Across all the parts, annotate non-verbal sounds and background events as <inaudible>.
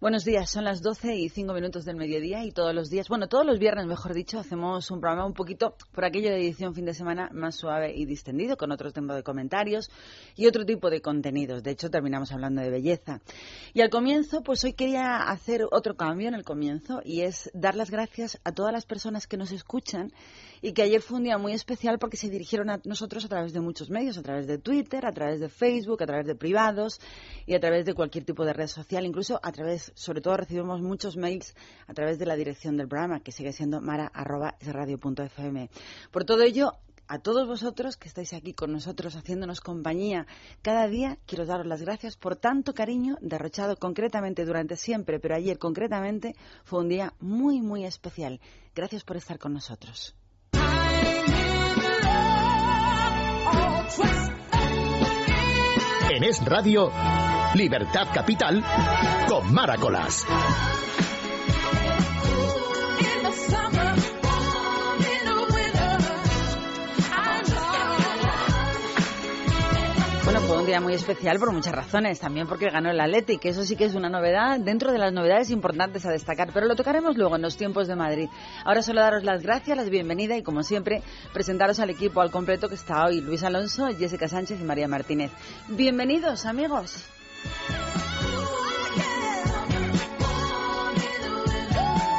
Buenos días, son las 12 y 5 minutos del mediodía y todos los días, bueno, todos los viernes, mejor dicho, hacemos un programa un poquito por aquello de edición fin de semana más suave y distendido, con otro tipo de comentarios y otro tipo de contenidos. De hecho, terminamos hablando de belleza. Y al comienzo, pues hoy quería hacer otro cambio en el comienzo y es dar las gracias a todas las personas que nos escuchan y que ayer fue un día muy especial porque se dirigieron a nosotros a través de muchos medios, a través de Twitter, a través de Facebook, a través de privados y a través de cualquier tipo de red social, incluso a través sobre todo recibimos muchos mails a través de la dirección del programa, que sigue siendo mara.radio.fm. Por todo ello, a todos vosotros que estáis aquí con nosotros haciéndonos compañía cada día, quiero daros las gracias por tanto cariño derrochado concretamente durante siempre, pero ayer concretamente fue un día muy, muy especial. Gracias por estar con nosotros. En Es Radio, Libertad Capital, con Maracolas. Fue un día muy especial por muchas razones. También porque ganó el Atleti, que eso sí que es una novedad dentro de las novedades importantes a destacar. Pero lo tocaremos luego en los tiempos de Madrid. Ahora solo daros las gracias, las bienvenida y, como siempre, presentaros al equipo al completo que está hoy Luis Alonso, Jessica Sánchez y María Martínez. Bienvenidos, amigos.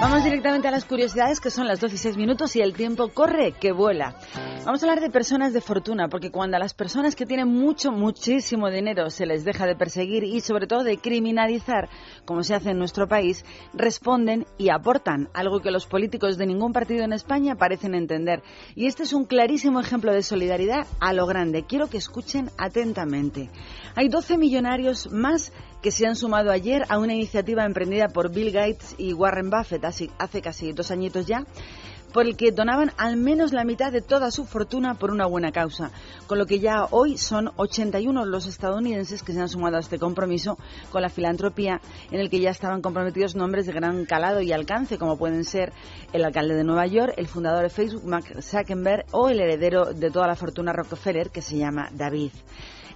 Vamos directamente a las curiosidades, que son las 12 y 6 minutos y el tiempo corre, que vuela. Vamos a hablar de personas de fortuna, porque cuando a las personas que tienen mucho, muchísimo dinero se les deja de perseguir y sobre todo de criminalizar, como se hace en nuestro país, responden y aportan, algo que los políticos de ningún partido en España parecen entender. Y este es un clarísimo ejemplo de solidaridad a lo grande. Quiero que escuchen atentamente. Hay 12 millonarios más que se han sumado ayer a una iniciativa emprendida por Bill Gates y Warren Buffett hace casi dos añitos ya por el que donaban al menos la mitad de toda su fortuna por una buena causa, con lo que ya hoy son 81 los estadounidenses que se han sumado a este compromiso con la filantropía, en el que ya estaban comprometidos nombres de gran calado y alcance, como pueden ser el alcalde de Nueva York, el fundador de Facebook, Mark Zuckerberg, o el heredero de toda la fortuna Rockefeller, que se llama David.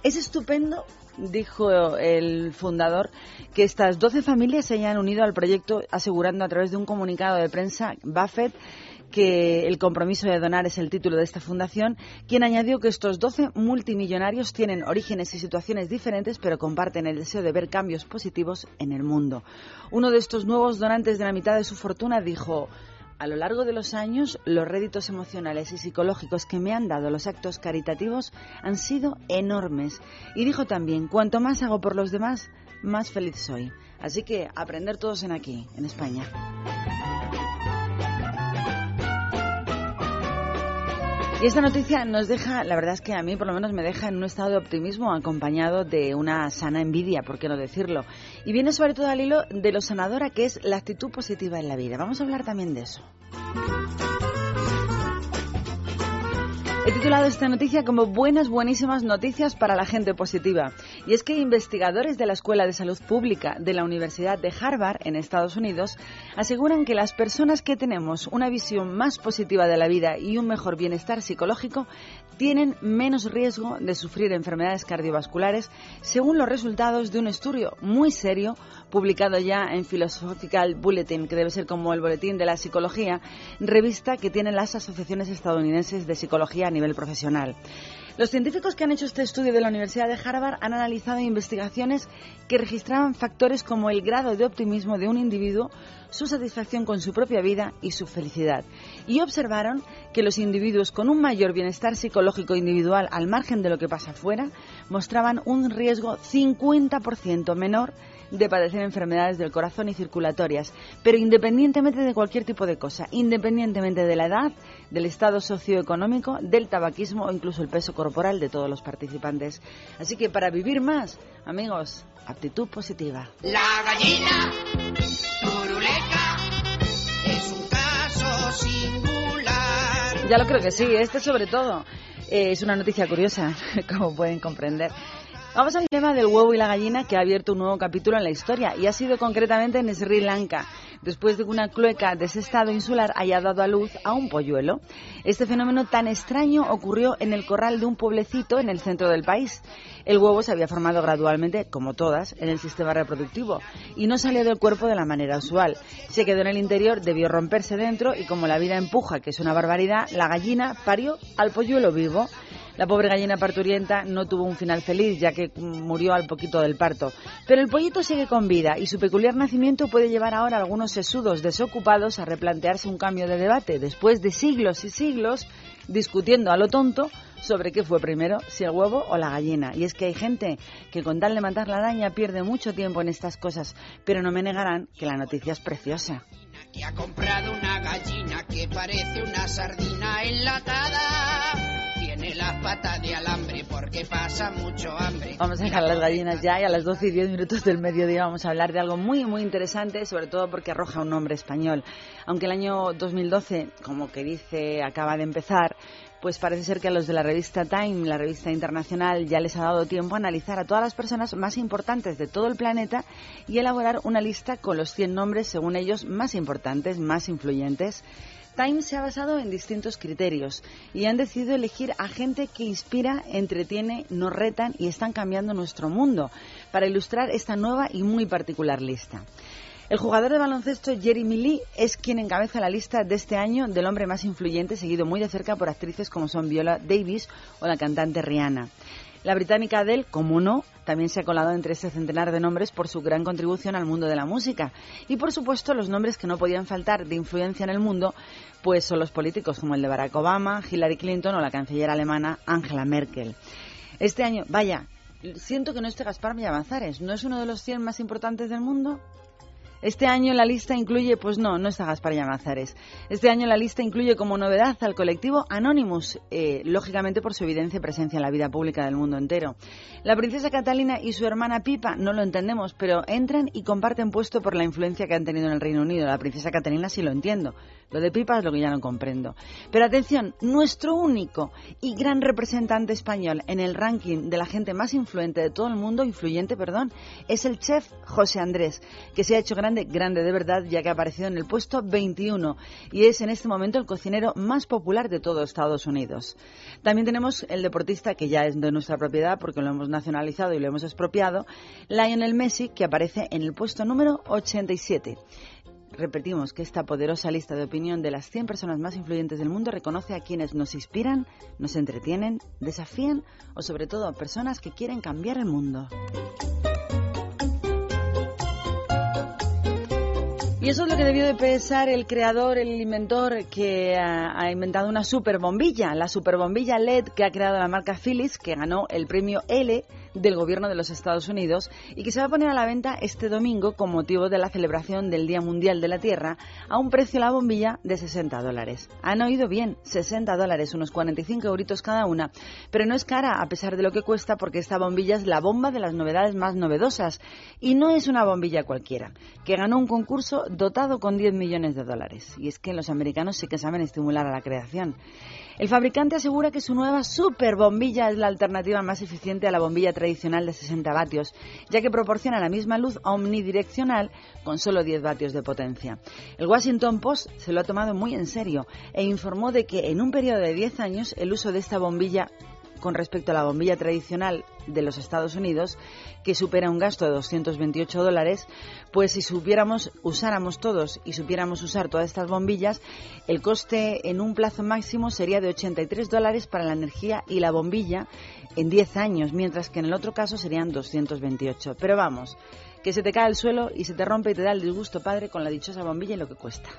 Es estupendo dijo el fundador que estas 12 familias se hayan unido al proyecto asegurando a través de un comunicado de prensa Buffett que el compromiso de donar es el título de esta fundación, quien añadió que estos 12 multimillonarios tienen orígenes y situaciones diferentes, pero comparten el deseo de ver cambios positivos en el mundo. Uno de estos nuevos donantes de la mitad de su fortuna dijo, a lo largo de los años, los réditos emocionales y psicológicos que me han dado los actos caritativos han sido enormes. Y dijo también, cuanto más hago por los demás, más feliz soy. Así que aprender todos en aquí, en España. Y esta noticia nos deja, la verdad es que a mí por lo menos me deja en un estado de optimismo acompañado de una sana envidia, por qué no decirlo. Y viene sobre todo al hilo de lo sanadora que es la actitud positiva en la vida. Vamos a hablar también de eso. He titulado esta noticia como Buenas, buenísimas noticias para la gente positiva. Y es que investigadores de la Escuela de Salud Pública de la Universidad de Harvard, en Estados Unidos, aseguran que las personas que tenemos una visión más positiva de la vida y un mejor bienestar psicológico tienen menos riesgo de sufrir enfermedades cardiovasculares, según los resultados de un estudio muy serio publicado ya en Philosophical Bulletin, que debe ser como el boletín de la psicología, revista que tienen las asociaciones estadounidenses de psicología nivel profesional. Los científicos que han hecho este estudio de la Universidad de Harvard han analizado investigaciones que registraban factores como el grado de optimismo de un individuo, su satisfacción con su propia vida y su felicidad. Y observaron que los individuos con un mayor bienestar psicológico individual al margen de lo que pasa afuera mostraban un riesgo 50% menor de padecer enfermedades del corazón y circulatorias, pero independientemente de cualquier tipo de cosa, independientemente de la edad, del estado socioeconómico, del tabaquismo o incluso el peso corporal de todos los participantes. Así que para vivir más, amigos, actitud positiva. La gallina turuleca es un caso singular. Ya lo creo que sí, este sobre todo eh, es una noticia curiosa, <laughs> como pueden comprender. Vamos al tema del huevo y la gallina que ha abierto un nuevo capítulo en la historia y ha sido concretamente en Sri Lanka. Después de que una cloaca de ese estado insular haya dado a luz a un polluelo. Este fenómeno tan extraño ocurrió en el corral de un pueblecito en el centro del país. El huevo se había formado gradualmente, como todas, en el sistema reproductivo y no salió del cuerpo de la manera usual. Se quedó en el interior, debió romperse dentro y como la vida empuja, que es una barbaridad, la gallina parió al polluelo vivo. La pobre gallina parturienta no tuvo un final feliz, ya que murió al poquito del parto. Pero el pollito sigue con vida y su peculiar nacimiento puede llevar ahora a algunos sesudos desocupados a replantearse un cambio de debate. Después de siglos y siglos discutiendo a lo tonto sobre qué fue primero, si el huevo o la gallina. Y es que hay gente que con tal de matar la araña pierde mucho tiempo en estas cosas, pero no me negarán que la noticia es preciosa. Que ha comprado una gallina que parece una sardina enlatada. Tiene las patas de alambre porque pasa mucho hambre. Vamos a dejar las gallinas ya y a las 12 y 10 minutos del mediodía vamos a hablar de algo muy, muy interesante, sobre todo porque arroja un nombre español. Aunque el año 2012, como que dice, acaba de empezar, pues parece ser que a los de la revista Time, la revista internacional, ya les ha dado tiempo a analizar a todas las personas más importantes de todo el planeta y elaborar una lista con los 100 nombres, según ellos, más importantes, más influyentes. Time se ha basado en distintos criterios y han decidido elegir a gente que inspira, entretiene, nos retan y están cambiando nuestro mundo para ilustrar esta nueva y muy particular lista. El jugador de baloncesto Jeremy Lee es quien encabeza la lista de este año del hombre más influyente, seguido muy de cerca por actrices como son Viola Davis o la cantante Rihanna. La británica Adele, como no, también se ha colado entre ese centenar de nombres por su gran contribución al mundo de la música. Y por supuesto, los nombres que no podían faltar de influencia en el mundo, pues son los políticos como el de Barack Obama, Hillary Clinton o la canciller alemana Angela Merkel. Este año, vaya, siento que no esté Gaspar Millamazares, ¿no es uno de los 100 más importantes del mundo? Este año la lista incluye, pues no, no está Gaspar Llamazares. Este año la lista incluye como novedad al colectivo Anonymous, eh, lógicamente por su evidencia y presencia en la vida pública del mundo entero. La princesa Catalina y su hermana Pipa, no lo entendemos, pero entran y comparten puesto por la influencia que han tenido en el Reino Unido. La princesa Catalina sí lo entiendo. Lo de Pipa es lo que ya no comprendo. Pero atención, nuestro único y gran representante español en el ranking de la gente más influente de todo el mundo, influyente, perdón, es el chef José Andrés, que se ha hecho grande, grande de verdad, ya que ha aparecido en el puesto 21 y es en este momento el cocinero más popular de todo Estados Unidos. También tenemos el deportista que ya es de nuestra propiedad porque lo hemos nacionalizado y lo hemos expropiado, Lionel Messi, que aparece en el puesto número 87 repetimos que esta poderosa lista de opinión de las 100 personas más influyentes del mundo reconoce a quienes nos inspiran, nos entretienen, desafían o sobre todo a personas que quieren cambiar el mundo. Y eso es lo que debió de pensar el creador, el inventor que ha, inventado una super bombilla, la super bombilla LED que ha creado la marca Philips, que ganó el premio L del gobierno de los Estados Unidos y que se va a poner a la venta este domingo con motivo de la celebración del Día Mundial de la Tierra a un precio la bombilla de 60 dólares. Han oído bien, 60 dólares, unos 45 euritos cada una, pero no es cara a pesar de lo que cuesta porque esta bombilla es la bomba de las novedades más novedosas y no es una bombilla cualquiera, que ganó un concurso dotado con 10 millones de dólares. Y es que los americanos sí que saben estimular a la creación. El fabricante asegura que su nueva super bombilla es la alternativa más eficiente a la bombilla tradicional de 60 vatios, ya que proporciona la misma luz omnidireccional con solo 10 vatios de potencia. El Washington Post se lo ha tomado muy en serio e informó de que en un periodo de 10 años el uso de esta bombilla con respecto a la bombilla tradicional de los Estados Unidos, que supera un gasto de 228 dólares, pues si supiéramos, usáramos todos y supiéramos usar todas estas bombillas, el coste en un plazo máximo sería de 83 dólares para la energía y la bombilla en 10 años, mientras que en el otro caso serían 228. Pero vamos, que se te cae el suelo y se te rompe y te da el disgusto padre con la dichosa bombilla y lo que cuesta.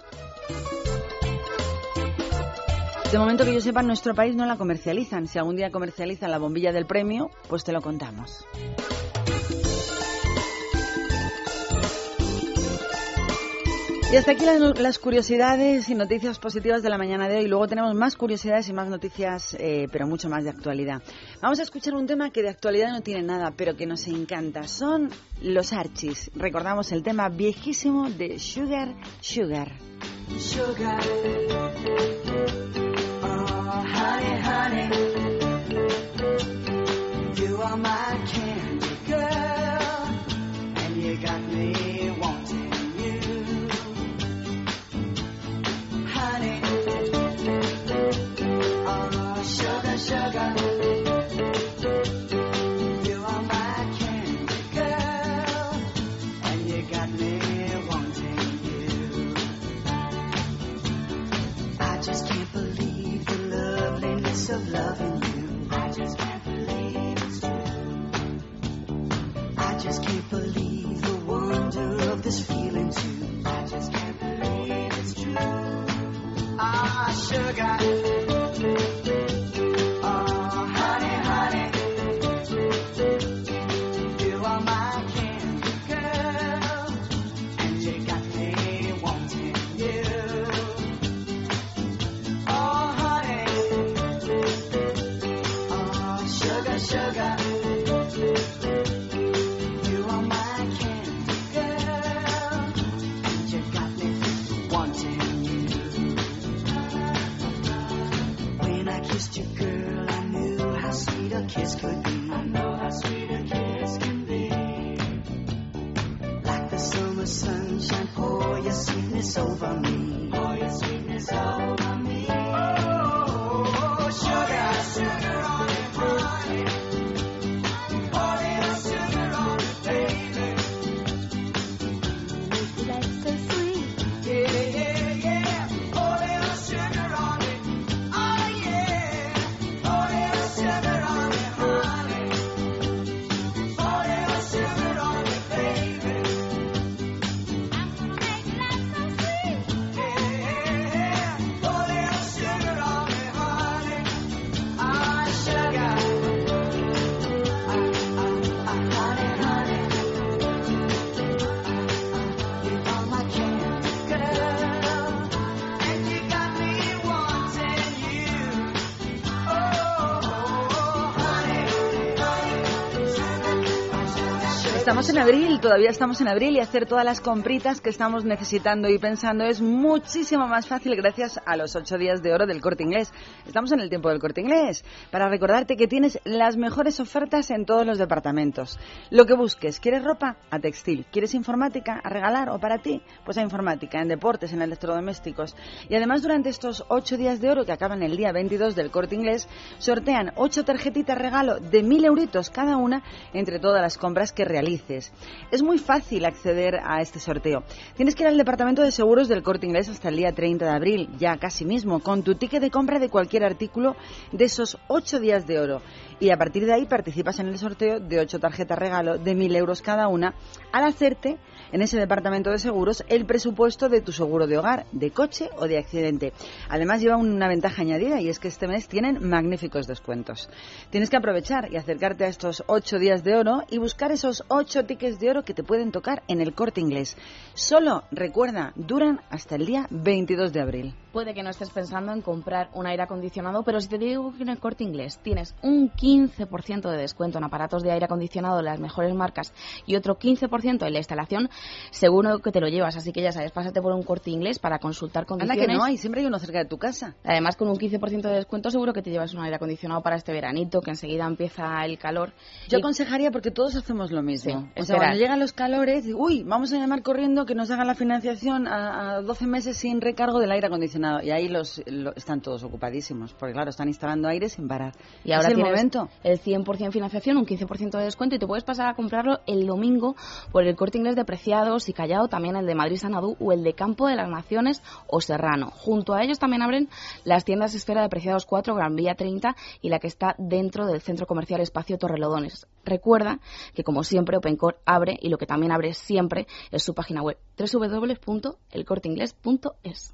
De momento que yo sepa, nuestro país no la comercializan. Si algún día comercializan la bombilla del premio, pues te lo contamos. Y hasta aquí las, curiosidades y noticias positivas de la mañana de hoy. Luego tenemos más curiosidades y más noticias, eh, pero mucho más de actualidad. Vamos a escuchar un tema que de actualidad no tiene nada, pero que nos encanta. Son los Archies. Recordamos el tema viejísimo de Sugar Sugar. Sugar. Estamos en abril, todavía estamos en abril y hacer todas las compritas que estamos necesitando y pensando es muchísimo más fácil gracias a los ocho días de oro del corte inglés. Estamos en el tiempo del corte inglés para recordarte que tienes las mejores ofertas en todos los departamentos. Lo que busques, ¿quieres ropa? A textil. ¿Quieres informática? ¿A regalar o para ti? Pues a informática, en deportes, en electrodomésticos. Y además durante estos ocho días de oro que acaban el día 22 del corte inglés, sortean ocho tarjetitas regalo de mil euritos cada una entre todas las compras que realices. Es muy fácil acceder a este sorteo. Tienes que ir al departamento de seguros del corte inglés hasta el día 30 de abril, ya casi mismo, con tu ticket de compra de cualquier artículo de esos ocho días de oro. Y a partir de ahí participas en el sorteo de ocho tarjetas regalo de mil euros cada una al hacerte en ese departamento de seguros el presupuesto de tu seguro de hogar, de coche o de accidente. Además lleva una ventaja añadida y es que este mes tienen magníficos descuentos. Tienes que aprovechar y acercarte a estos ocho días de oro y buscar esos ocho tickets de oro que te pueden tocar en el corte inglés. Solo, recuerda, duran hasta el día 22 de abril. Puede que no estés pensando en comprar un aire acondicionado, pero si te digo que en el corte inglés tienes un 15% de descuento en aparatos de aire acondicionado de las mejores marcas y otro 15% en la instalación, seguro que te lo llevas. Así que ya sabes, pásate por un corte inglés para consultar Anda condiciones. que no hay, siempre hay uno cerca de tu casa. Además, con un 15% de descuento, seguro que te llevas un aire acondicionado para este veranito, que enseguida empieza el calor. Yo Y- aconsejaría porque todos hacemos lo mismo. Sí, o sea, cuando llegan los calores, uy, vamos a llamar corriendo que nos hagan la financiación a, a 12 meses sin recargo del aire acondicionado. Y ahí los, lo- están todos ocupadísimos, porque claro, están instalando aire sin parar. Y ahora es el momento. el 100% financiación, un 15% de descuento y te puedes pasar a comprarlo el domingo por el corte inglés de Preciados y Callao, también el de Madrid Sanadú o el de Campo de las Naciones o Serrano. Junto a ellos también abren las tiendas Esfera de Preciados 4, Gran Vía 30 y la que está dentro del centro comercial Espacio Torrelodones. Recuerda que como siempre OpenCore abre y lo que también abre siempre es su página web www.elcorteingles.es.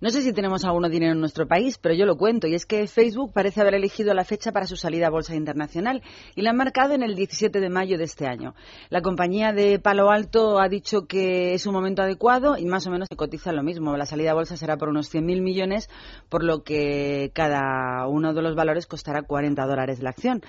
No sé si tenemos alguno dinero en nuestro país, pero yo lo cuento. Y es que Facebook parece haber elegido la fecha para su salida a Bolsa Internacional y la han marcado en el 17 de mayo de este año. La compañía de Palo Alto ha dicho que es un momento adecuado y más o menos se cotiza lo mismo. La salida a Bolsa será por unos 100.000 millones, por lo que cada uno de los valores costará 40 dólares la acción.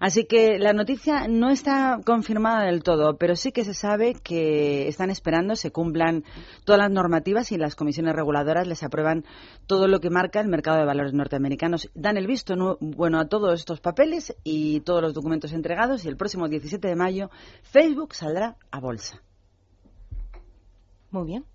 Así que la noticia no está confirmada del todo, pero sí que se sabe que están esperando se cumplan todas las normativas y las comisiones reguladoras les aprueban todo lo que marca el mercado de valores norteamericanos. Dan el visto bueno a todos estos papeles y todos los documentos entregados y el próximo 17 de mayo Facebook saldrá a bolsa. Muy bien. <laughs>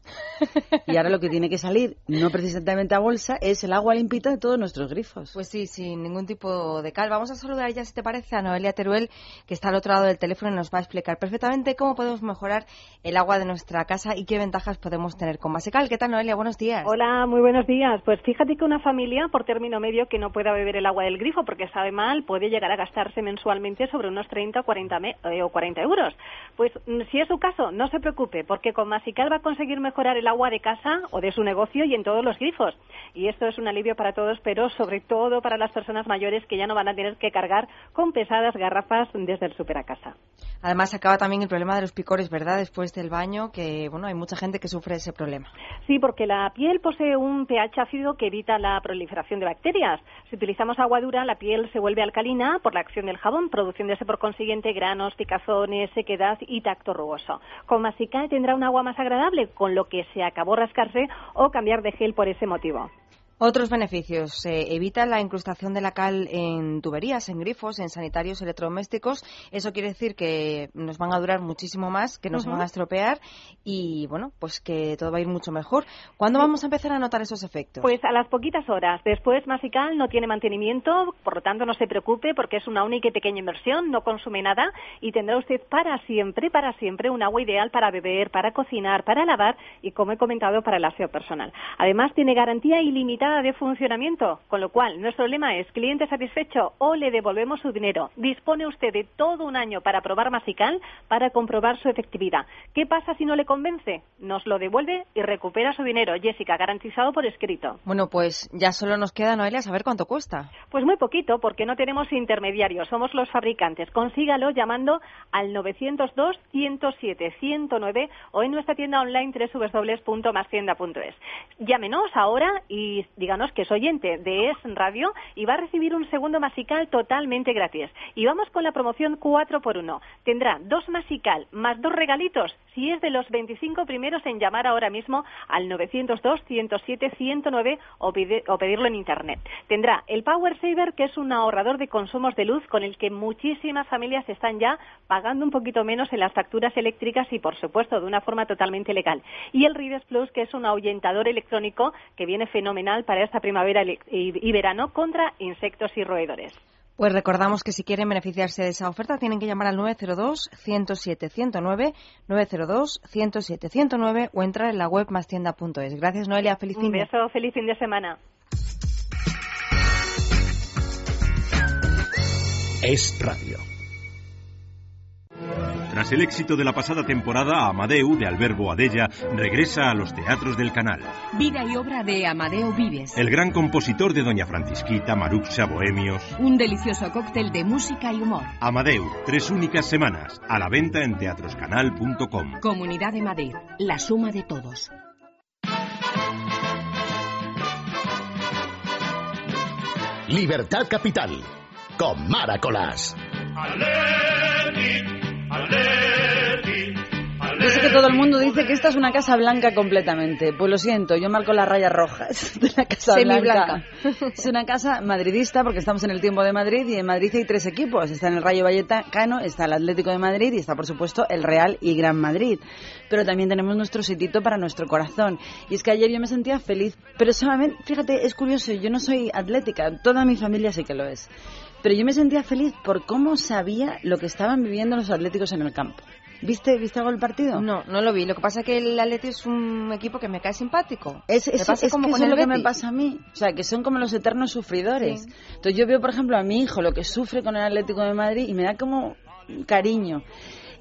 Y ahora lo que tiene que salir, no precisamente a bolsa, es el agua limpita de todos nuestros grifos. Pues sí, sin ningún tipo de cal. Vamos a saludar ya, si te parece, a Noelia Teruel, que está al otro lado del teléfono y nos va a explicar perfectamente cómo podemos mejorar el agua de nuestra casa y qué ventajas podemos tener con Masical. ¿Qué tal, Noelia? Buenos días. Hola, muy buenos días. Pues fíjate que una familia, por término medio, que no pueda beber el agua del grifo porque sabe mal, puede llegar a gastarse mensualmente sobre unos 30 o 40, me- eh, o 40 euros. Pues mm, si es su caso, no se preocupe, porque con Masical va a conseguir mejorar el agua de casa o de su negocio y en todos los grifos. Y esto es un alivio para todos, pero sobre todo para las personas mayores que ya no van a tener que cargar con pesadas garrafas desde el súper a casa. Además, acaba también el problema de los picores, ¿verdad? Después del baño, que, bueno, hay mucha gente que sufre ese problema. Sí, porque la piel posee un pH ácido que evita la proliferación de bacterias. Si utilizamos agua dura, la piel se vuelve alcalina por la acción del jabón, produciéndose por consiguiente granos, picazones, sequedad y tacto rugoso. Con Masical tendrá un agua más agradable, con lo que se acabó rascarse o cambiar de gel por ese motivo. Otros beneficios. eh, evita la incrustación de la cal en tuberías, en grifos, en sanitarios electrodomésticos. Eso quiere decir que nos van a durar muchísimo más, que no se Ujú. van a estropear y, bueno, pues que todo va a ir mucho mejor. ¿Cuándo vamos a empezar a notar esos efectos? Pues a las poquitas horas. Después, Masical no tiene mantenimiento, por lo tanto no se preocupe porque es una única y pequeña inversión, no consume nada y tendrá usted para siempre, para siempre un agua ideal para beber, para cocinar, para lavar y, como he comentado, para el aseo personal. Además, tiene garantía ilimitada de funcionamiento, con lo cual nuestro lema es cliente satisfecho o le devolvemos su dinero. Dispone usted de todo un año para probar Masical para comprobar su efectividad. ¿Qué pasa si no le convence? Nos lo devuelve y recupera su dinero. Jessica, garantizado por escrito. Bueno, pues ya solo nos queda, Noelia, saber cuánto cuesta. Pues muy poquito, porque no tenemos intermediarios, somos los fabricantes. Consígalo llamando al 902-107-109 o en nuestra tienda online www.mascienda.es. Llámenos ahora y díganos que es oyente de Es Radio y va a recibir un segundo masical totalmente gratis. Y vamos con la promoción 4 por 1 Tendrá dos masical más dos regalitos si es de los 25 primeros en llamar ahora mismo al 902-107-109 o, pide- o pedirlo en Internet. Tendrá el Power Saver, que es un ahorrador de consumos de luz con el que muchísimas familias están ya pagando un poquito menos en las facturas eléctricas y, por supuesto, de una forma totalmente legal. Y el Rides Plus, que es un ahuyentador electrónico que viene fenomenal para esta primavera y y verano contra insectos y roedores. Pues recordamos que si quieren beneficiarse de esa oferta tienen que llamar al 902-107-109, 902-107-109 o entrar en la web mastienda.es. Gracias, Noelia. Feliz Un fin de- beso, feliz fin de semana. Es radio. Tras el éxito de la pasada temporada, Amadeu, de Alberto Adella, regresa a los teatros del canal. Vida y obra de Amadeo Vives. El gran compositor de Doña Francisquita, Maruxa, Bohemios. Un delicioso cóctel de música y humor. Amadeu, tres únicas semanas, a la venta en teatroscanal.com. Comunidad de Madrid, la suma de todos. Libertad Capital. Con Mara Colás. Yo sé que todo el mundo dice que esta es una casa blanca completamente. Pues lo siento, yo marco las rayas rojas <laughs> de la casa Semiblanca. blanca. Es una casa madridista porque estamos en el tiempo de Madrid y en Madrid hay tres equipos. Está en el Rayo Vallecano, está el Atlético de Madrid y está, por supuesto, el Real y Gran Madrid. Pero también tenemos nuestro sitito para nuestro corazón. Y es que ayer yo me sentía feliz. Pero solamente, fíjate, es curioso, yo no soy atlética, toda mi familia sí que lo es. Pero yo me sentía feliz por cómo sabía lo que estaban viviendo los atléticos en el campo. ¿Viste, ¿Viste algo el partido? No, no lo vi. Lo que pasa es que el Atleti es un equipo que me cae simpático. Es, me es, pasa es como que con eso es el lo que me pasa a mí. O sea, que son como los eternos sufridores. Entonces yo veo, por ejemplo, a mi hijo lo que sufre con el Atlético de Madrid y me da como cariño.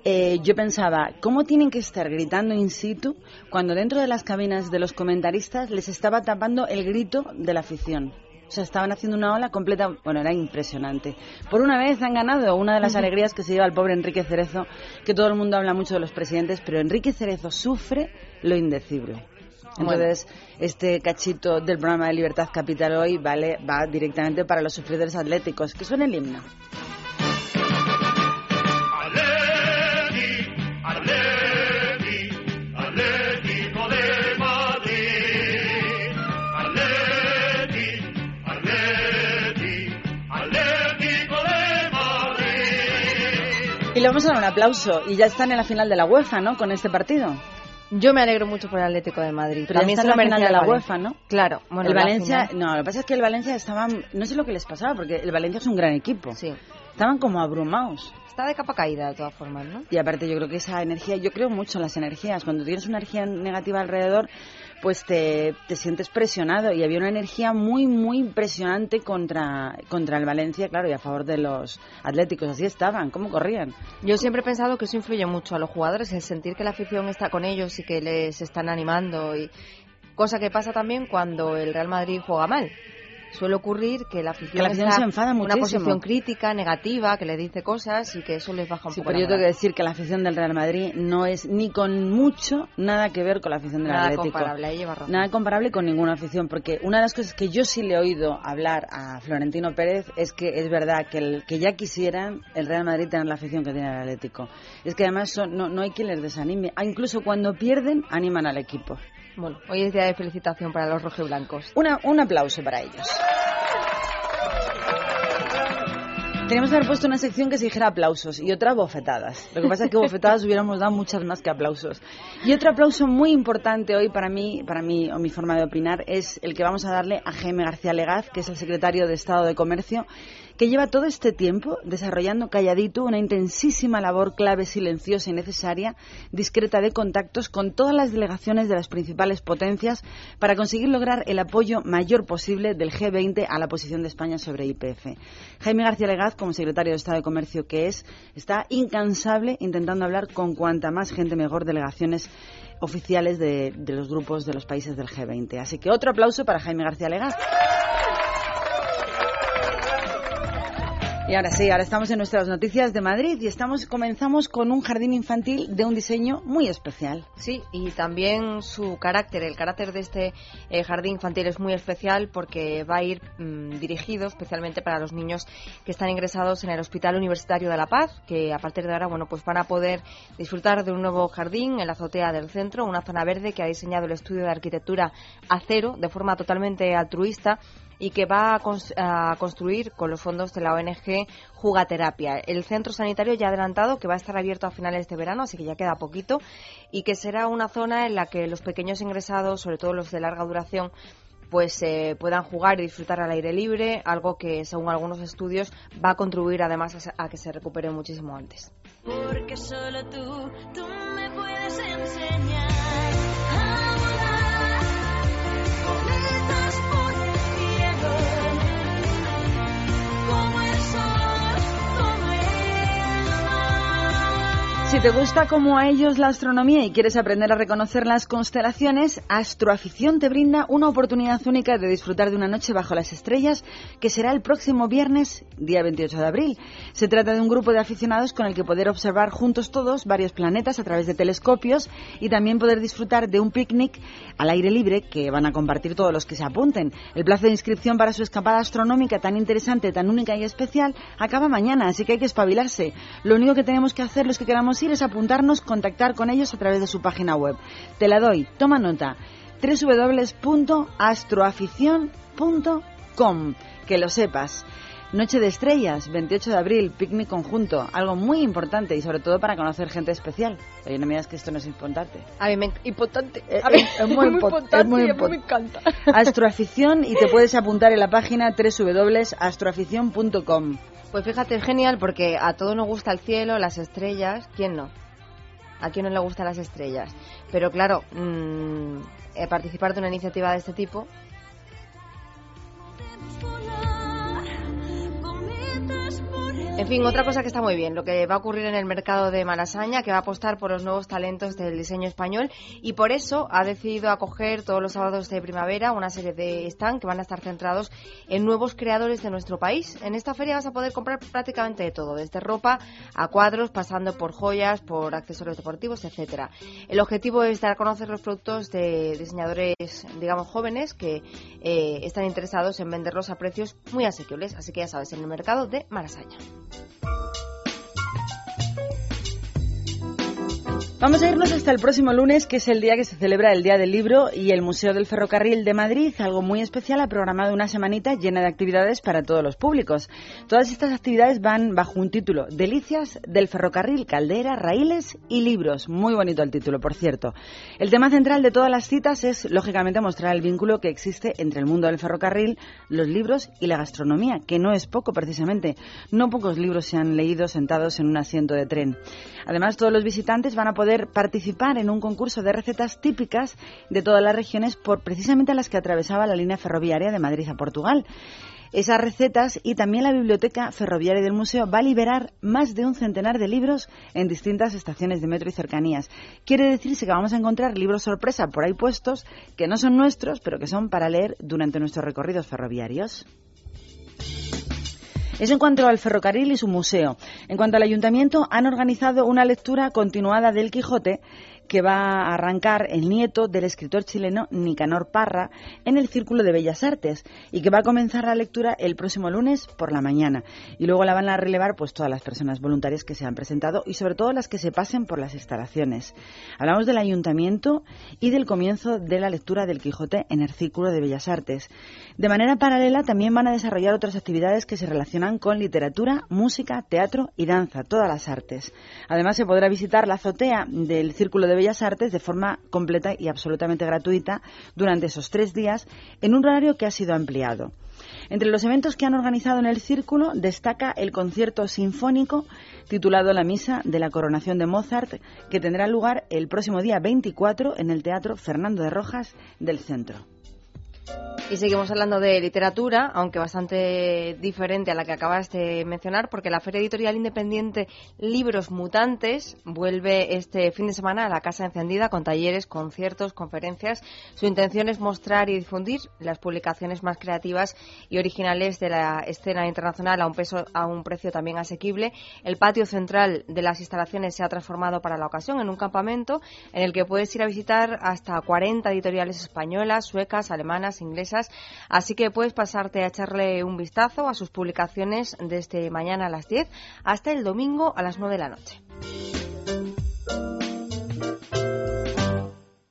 Eh, yo pensaba, ¿cómo tienen que estar gritando in situ cuando dentro de las cabinas de los comentaristas les estaba tapando el grito de la afición? O sea, estaban haciendo una ola completa. Bueno, era impresionante. Por una vez han ganado una de las alegrías que se lleva el pobre Enrique Cerezo, que todo el mundo habla mucho de los presidentes, pero Enrique Cerezo sufre lo indecible. Entonces, este cachito del programa de Libertad Capital hoy vale va directamente para los sufridores atléticos, que suena el himno. Le vamos a dar un aplauso. Y ya están en la final de la UEFA, ¿no? Con este partido. Yo me alegro mucho por el Atlético de Madrid. Pero También está en la final de la. UEFA, ¿no? Claro. Bueno, el Valencia, final. no, lo que pasa es que el Valencia estaban, no sé lo que les pasaba, porque el Valencia es un gran equipo. Sí. Estaban como abrumados. Está de capa caída, de todas formas, ¿no? Y aparte yo creo que esa energía, yo creo mucho en las energías. Cuando tienes una energía negativa alrededor, pues te, te sientes presionado. Y había una energía muy, muy impresionante contra, contra el Valencia, claro, y a favor de los atléticos. Así estaban, ¿cómo corrían? Yo siempre he pensado que eso influye mucho a los jugadores, el sentir que la afición está con ellos y que les están animando. y Cosa que pasa también cuando el Real Madrid juega mal. Suele ocurrir que la afición, Que la afición está se enfada en una muchísimo. posición crítica, negativa, que le dice cosas y que eso les baja un Sí, poco pero yo tengo que decir que la afición del Real Madrid no es ni con mucho nada que ver con la afición del Nada Atlético. comparable, ahí lleva razón. Nada comparable con ninguna afición, porque una de las cosas que yo sí le he oído hablar a Florentino Pérez es que es verdad que, el, que ya quisieran el Real Madrid tener la afición que tiene el Atlético. Es que además son- no, no hay quien les desanime. Ah, incluso cuando pierden, animan al equipo. Bueno, hoy es día de felicitación para los rojiblancos. Una, un aplauso para ellos. Teníamos que haber puesto una sección que se dijera aplausos y otra bofetadas. Lo que pasa es que bofetadas <laughs> hubiéramos dado muchas más que aplausos. Y otro aplauso muy importante hoy para mí, para mí o mi forma de opinar, es el que vamos a darle a Jaime García Legaz, que es el secretario de Estado de Comercio, que lleva todo este tiempo desarrollando calladito una intensísima labor clave, silenciosa y necesaria, discreta de contactos con todas las delegaciones de las principales potencias para conseguir lograr el apoyo mayor posible del G20 a la posición de España sobre IPF. Jaime García Legaz, como secretario de Estado de Comercio que es, está incansable intentando hablar con cuanta más gente mejor delegaciones oficiales de, de los grupos de los países del G20. Así que otro aplauso para Jaime García Legaz. Y ahora sí, ahora estamos en nuestras noticias de Madrid y estamos comenzamos con un jardín infantil de un diseño muy especial. Sí, y también su carácter, el carácter de este eh, jardín infantil es muy especial porque va a ir mm, dirigido especialmente para los niños que están ingresados en el Hospital Universitario de La Paz, que a partir de ahora, bueno, pues van a poder disfrutar de un nuevo jardín en la azotea del centro, una zona verde que ha diseñado el estudio de arquitectura Acero de forma totalmente altruista y que va a, cons- a construir con los fondos de la ONG Jugaterapia. El centro sanitario ya ha adelantado que va a estar abierto a finales de verano, así que ya queda poquito, y que será una zona en la que los pequeños ingresados, sobre todo los de larga duración, pues eh, puedan jugar y disfrutar al aire libre, algo que según algunos estudios va a contribuir además a a que se recupere muchísimo antes. Porque solo tú, tú me puedes enseñar Si te gusta como a ellos la astronomía y quieres aprender a reconocer las constelaciones, Astroafición te brinda una oportunidad única de disfrutar de una noche bajo las estrellas que será el próximo viernes, día 28 de abril. Se trata de un grupo de aficionados con el que poder observar juntos todos varios planetas a través de telescopios y también poder disfrutar de un picnic al aire libre que van a compartir todos los que se apunten. El plazo de inscripción para su escapada astronómica tan interesante, tan única y especial acaba mañana, así que hay que espabilarse. Lo único que tenemos que hacer los que queramos ir es apuntarnos, contactar con ellos a través de su página web. Te la doy, toma nota www.astroafición.com Que lo sepas. Noche de estrellas, 28 de abril, picnic conjunto, algo muy importante y sobre todo para conocer gente especial. Oye, no me digas que esto no es importante. A mí me importante. Eh, A mí <laughs> es- muy impo- es muy y a mí impo- me encanta. <laughs> Astroafición y te puedes apuntar en la página www.astroafición.com. Pues fíjate, es genial porque a todos nos gusta el cielo, las estrellas. ¿Quién no? ¿A quién no le gustan las estrellas? Pero claro, mm, eh, participar de una iniciativa de este tipo En fin, otra cosa que está muy bien, lo que va a ocurrir en el mercado de Malasaña, que va a apostar por los nuevos talentos del diseño español y por eso ha decidido acoger todos los sábados de primavera una serie de stand que van a estar centrados en nuevos creadores de nuestro país. En esta feria vas a poder comprar prácticamente de todo, desde ropa a cuadros, pasando por joyas, por accesorios deportivos, etcétera. El objetivo es dar a conocer los productos de diseñadores, digamos, jóvenes que eh, están interesados en venderlos a precios muy asequibles. Así que ya sabes, en el mercado de Malasaña. うん。Vamos a irnos hasta el próximo lunes, que es el día que se celebra el Día del Libro y el Museo del Ferrocarril de Madrid, algo muy especial, ha programado una semanita llena de actividades para todos los públicos. Todas estas actividades van bajo un título, Delicias del Ferrocarril, Caldera, Raíles y Libros. Muy bonito el título, por cierto. El tema central de todas las citas es, lógicamente, mostrar el vínculo que existe entre el mundo del ferrocarril, los libros y la gastronomía, que no es poco precisamente. No pocos libros se han leído sentados en un asiento de tren. Además, todos los visitantes van a poder participar en un concurso de recetas típicas de todas las regiones por precisamente las que atravesaba la línea ferroviaria de Madrid a Portugal. Esas recetas y también la biblioteca ferroviaria del museo va a liberar más de un centenar de libros en distintas estaciones de metro y cercanías. Quiere decirse que vamos a encontrar libros sorpresa por ahí puestos que no son nuestros, pero que son para leer durante nuestros recorridos ferroviarios. Eso en cuanto al ferrocarril y su museo. En cuanto al ayuntamiento, han organizado una lectura continuada del Quijote que va a arrancar el nieto del escritor chileno Nicanor Parra en el Círculo de Bellas Artes y que va a comenzar la lectura el próximo lunes por la mañana. Y luego la van a relevar pues todas las personas voluntarias que se han presentado y sobre todo las que se pasen por las instalaciones. Hablamos del ayuntamiento y del comienzo de la lectura del Quijote en el Círculo de Bellas Artes. De manera paralela también van a desarrollar otras actividades que se relacionan con literatura, música, teatro y danza, todas las artes. Además se podrá visitar la azotea del Círculo de Bellas Artes de forma completa y absolutamente gratuita durante esos tres días en un horario que ha sido ampliado. Entre los eventos que han organizado en el Círculo destaca el concierto sinfónico titulado La Misa de la Coronación de Mozart, que tendrá lugar el próximo día 24 en el Teatro Fernando de Rojas del Centro. Y seguimos hablando de literatura, aunque bastante diferente a la que acabas de mencionar, porque la Feria Editorial Independiente Libros Mutantes vuelve este fin de semana a la Casa Encendida con talleres, conciertos, conferencias. Su intención es mostrar y difundir las publicaciones más creativas y originales de la escena internacional a un, peso, a un precio también asequible. El patio central de las instalaciones se ha transformado para la ocasión en un campamento en el que puedes ir a visitar hasta 40 editoriales españolas, suecas, alemanas, inglesas Así que puedes pasarte a echarle un vistazo a sus publicaciones desde mañana a las 10 hasta el domingo a las 9 de la noche.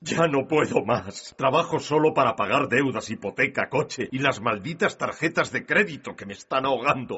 Ya no puedo más. Trabajo solo para pagar deudas, hipoteca, coche y las malditas tarjetas de crédito que me están ahogando.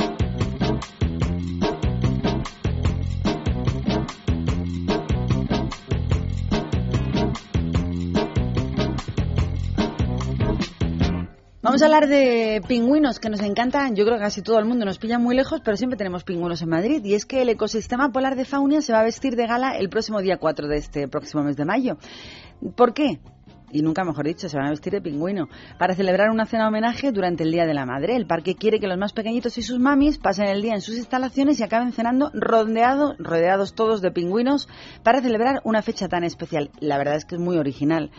Vamos a hablar de pingüinos que nos encantan. Yo creo que casi todo el mundo nos pilla muy lejos, pero siempre tenemos pingüinos en Madrid. Y es que el ecosistema polar de Faunia se va a vestir de gala el próximo día 4 de este próximo mes de mayo. ¿Por qué? y nunca mejor dicho, se van a vestir de pingüino, para celebrar una cena homenaje durante el Día de la Madre. El parque quiere que los más pequeñitos y sus mamis pasen el día en sus instalaciones y acaben cenando rodeado, rodeados todos de pingüinos para celebrar una fecha tan especial. La verdad es que es muy original.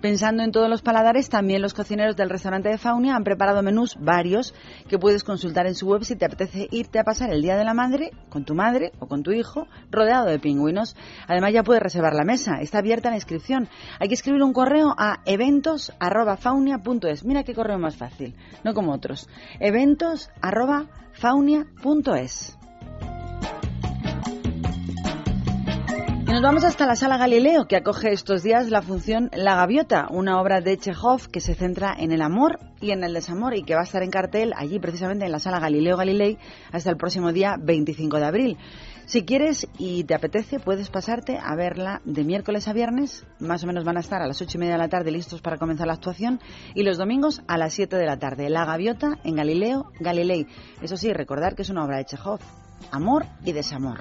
Pensando en todos los paladares, también los cocineros del restaurante de Faunia han preparado menús varios que puedes consultar en su web si te apetece irte a pasar el Día de la Madre con tu madre o con tu hijo rodeado de pingüinos. Además ya puedes reservar la mesa, está abierta la inscripción. Hay que escribir un correo a eventos@faunia.es. Mira qué correo más fácil, no como otros. eventos@faunia.es. nos vamos hasta la Sala Galileo, que acoge estos días la función La Gaviota, una obra de Chekhov que se centra en el amor y en el desamor y que va a estar en cartel allí precisamente en la Sala Galileo Galilei hasta el próximo día 25 de abril. Si quieres y te apetece, puedes pasarte a verla de miércoles a viernes. Más o menos van a estar a las ocho y media de la tarde listos para comenzar la actuación. Y los domingos a las 7 de la tarde. La Gaviota en Galileo Galilei. Eso sí, recordar que es una obra de Chekhov. Amor y desamor.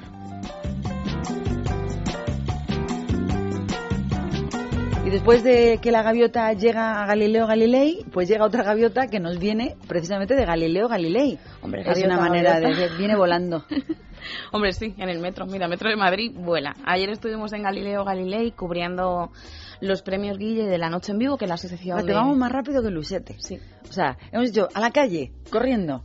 Y después de que la gaviota llega a Galileo Galilei, pues llega otra gaviota que nos viene precisamente de Galileo Galilei. Hombre, es una manera gaviota. de viene volando. <laughs> Hombre, sí, en el metro. Mira, Metro de Madrid vuela. Ayer estuvimos en Galileo Galilei cubriendo los premios Guille de la Noche en Vivo, que la asociación Te de... vamos más rápido que Luisete. Sí. O sea, hemos dicho a la calle, corriendo.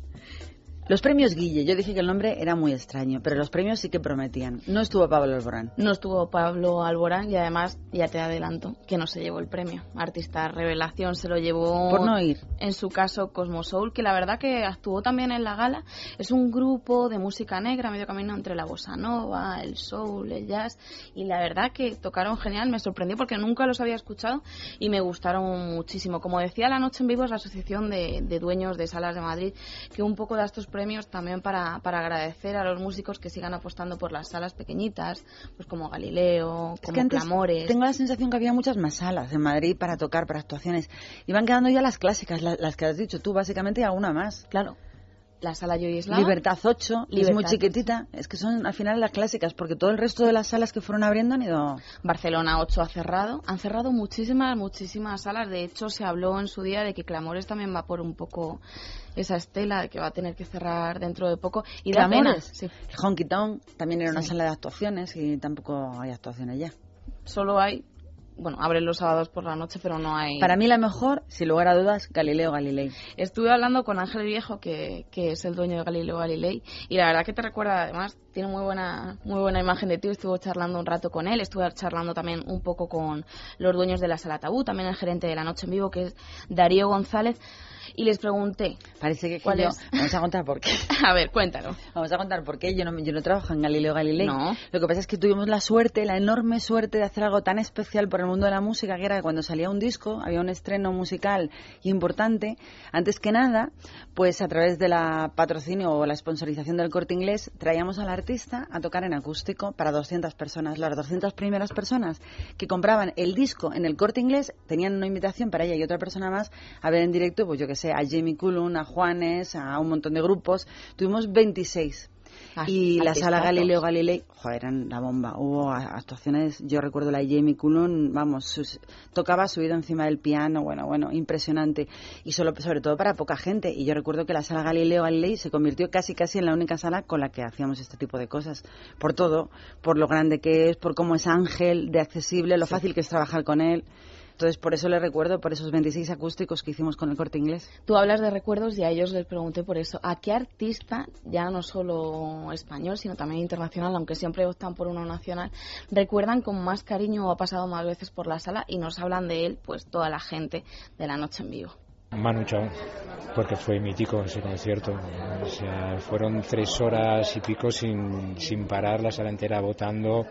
Los premios Guille, yo dije que el nombre era muy extraño, pero los premios sí que prometían. No estuvo Pablo Alborán. No estuvo Pablo Alborán y además, ya te adelanto, que no se llevó el premio. Artista Revelación se lo llevó Por no ir. en su caso Cosmo Soul, que la verdad que actuó también en la gala. Es un grupo de música negra, medio camino entre la bossa nova, el soul, el jazz, y la verdad que tocaron genial, me sorprendió porque nunca los había escuchado y me gustaron muchísimo. Como decía, La Noche en Vivo es la Asociación de, de Dueños de Salas de Madrid, que un poco da estos premios también para, para agradecer a los músicos que sigan apostando por las salas pequeñitas, pues como Galileo, Es como que antes Clamores. tengo la sensación que había muchas más salas en Madrid para tocar, para actuaciones. Y van quedando ya las clásicas, la- las, que has dicho tú, básicamente, y alguna más. Claro. La sala Joy Islam. Libertad 8, que es muy Libertad chiquitita. Es que son al final las clásicas, porque todo el resto de las salas que fueron abriendo han ido... Barcelona 8 ha cerrado. Han cerrado muchísimas, muchísimas salas. De hecho, se habló en su día de que Clamores también va por un poco esa estela que va a tener que cerrar dentro de poco. Y da pena. Sí. Honky Tonk también era una Sí. sala de actuaciones y tampoco hay actuaciones ya. Solo hay, bueno, abren los sábados por la noche, pero no hay. Para mí la mejor, sin lugar a dudas, Galileo Galilei. Estuve hablando con Ángel Viejo, que, que es el dueño de Galileo Galilei, y la verdad que te recuerda, además, tiene muy buena, muy buena imagen de ti. Estuve charlando un rato con él, estuve charlando también un poco con los dueños de la sala Tabú, también el gerente de la Noche en Vivo, que es Darío González, y les pregunté. Parece que, ¿Cuál es? Vamos a contar por qué. <laughs> A ver, cuéntalo. Vamos a contar por qué. Yo no, yo no trabajo en Galileo Galilei. No. Lo que pasa es que tuvimos la suerte, la enorme suerte de hacer algo tan especial por el mundo de la música, que era que cuando salía un disco, había un estreno musical importante. Antes que nada, pues a través de la patrocinio o la sponsorización del corte inglés, traíamos al artista a tocar en acústico para 200 personas. Las 200 primeras personas que compraban el disco en el corte inglés tenían una invitación para ella y otra persona más a ver en directo, pues yo que sé, a Jamie Cullum, a Juanes, a un montón de grupos. Tuvimos 26. Ah, Y la sala. Galileo Galilei, joder, eran la bomba. Hubo actuaciones, yo recuerdo la de Jamie Cullum, vamos, sus- tocaba subido encima del piano, bueno, bueno, impresionante. Y solo, sobre todo para poca gente. Y yo recuerdo que la sala Galileo Galilei se convirtió casi casi en la única sala con la que hacíamos este tipo de cosas. Por todo, por lo grande que es, por cómo es Ángel, de accesible, lo fácil que es trabajar con él. Entonces, por eso le recuerdo, por esos 26 acústicos que hicimos con el corte inglés. Tú hablas de recuerdos y a ellos les pregunté por eso. ¿A qué artista, ya no solo español, sino también internacional, aunque siempre optan por uno nacional, recuerdan con más cariño o ha pasado más veces por la sala y nos hablan de él, pues toda la gente de la noche en vivo? Manu Chao, porque fue mítico ese concierto. O sea, fueron tres horas y pico sin, sin parar la sala entera votando.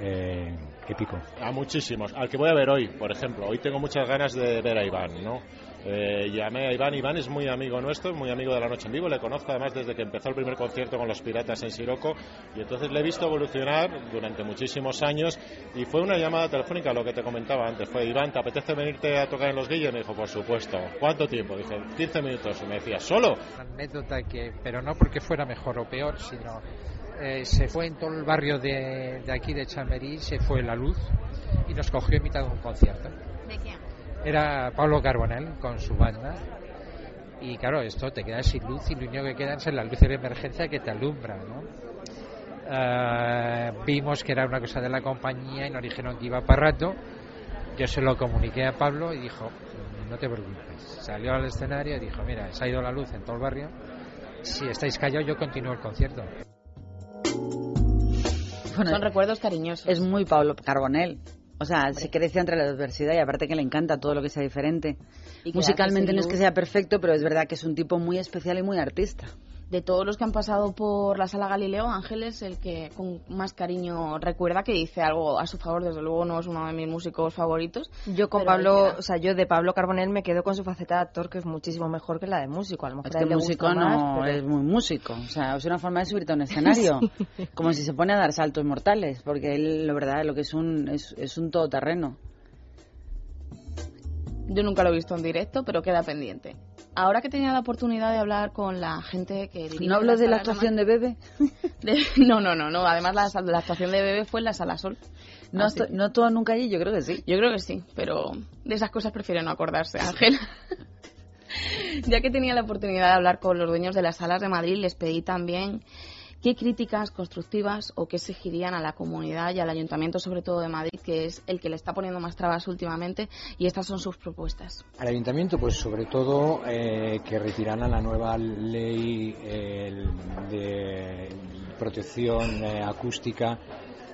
Eh, épico. A muchísimos. Al que voy a ver hoy, por ejemplo. Hoy tengo muchas ganas de ver a Iván, ¿no? Eh, llamé a Iván. Iván es muy amigo nuestro, muy amigo de la noche en vivo. Le conozco además desde que empezó el primer concierto con los Piratas en Siroco. Y entonces le he visto evolucionar durante muchísimos años. Y fue una llamada telefónica, lo que te comentaba antes. Fue, Iván, ¿te apetece venirte a tocar en Los Guilles? Me dijo, por supuesto. ¿Cuánto tiempo? Dije, 15 minutos. Y me decía, ¿solo? anécdota que, pero no porque fuera mejor o peor, sino eh, se fue en todo el barrio de, de aquí de Chamberí, se fue la luz y nos cogió en mitad de un concierto. ¿De quién? Era Pablo Carbonell con su banda y claro, esto te quedas sin luz y lo único que queda es la luz de emergencia que te alumbra, ¿no? Eh, vimos que era una cosa de la compañía y nos dijeron que iba para rato. Yo se lo comuniqué a Pablo y dijo, no te preocupes. Salió al escenario y dijo, mira, se ha ido la luz en todo el barrio. Si estáis callados, yo continúo el concierto. Son recuerdos cariñosos. Es muy Pablo Carbonell. O sea, se crece entre la adversidad y aparte que le encanta todo lo que sea diferente. Y Musicalmente no es que sea perfecto, pero es verdad que es un tipo muy especial y muy artista. De todos los que han pasado por la sala Galileo, Ángel es el que con más cariño recuerda que dice algo a su favor. Desde luego no es uno de mis músicos favoritos. Yo con Pablo, o sea, yo de Pablo Carbonell me quedo con su faceta de actor que es muchísimo mejor que la de músico. A lo mejor Es a que le músico gusta no más, pero- es muy músico. O sea, es una forma de subirte a un escenario. <laughs> Como si se pone a dar saltos mortales. Porque él, la verdad, lo que es un, es, es un todoterreno. Yo nunca lo he visto en directo, pero queda pendiente. Ahora que tenía la oportunidad de hablar con la gente que ¿No hablo las de la actuación de Bebe? <laughs> de- No, no, no, no. Además, la, la actuación de Bebe fue en la Sala Sol. ¿No, esto- ¿No todo nunca allí? Yo creo que sí. Yo creo que sí, pero de esas cosas prefiero no acordarse, Ángel. <laughs> ya que tenía la oportunidad de hablar con los dueños de las salas de Madrid, les pedí también ¿qué críticas constructivas o qué exigirían a la comunidad y al ayuntamiento, sobre todo de Madrid, que es el que le está poniendo más trabas últimamente? Y estas son sus propuestas. Al ayuntamiento, pues sobre todo eh, que retiraran la nueva ley de protección eh, acústica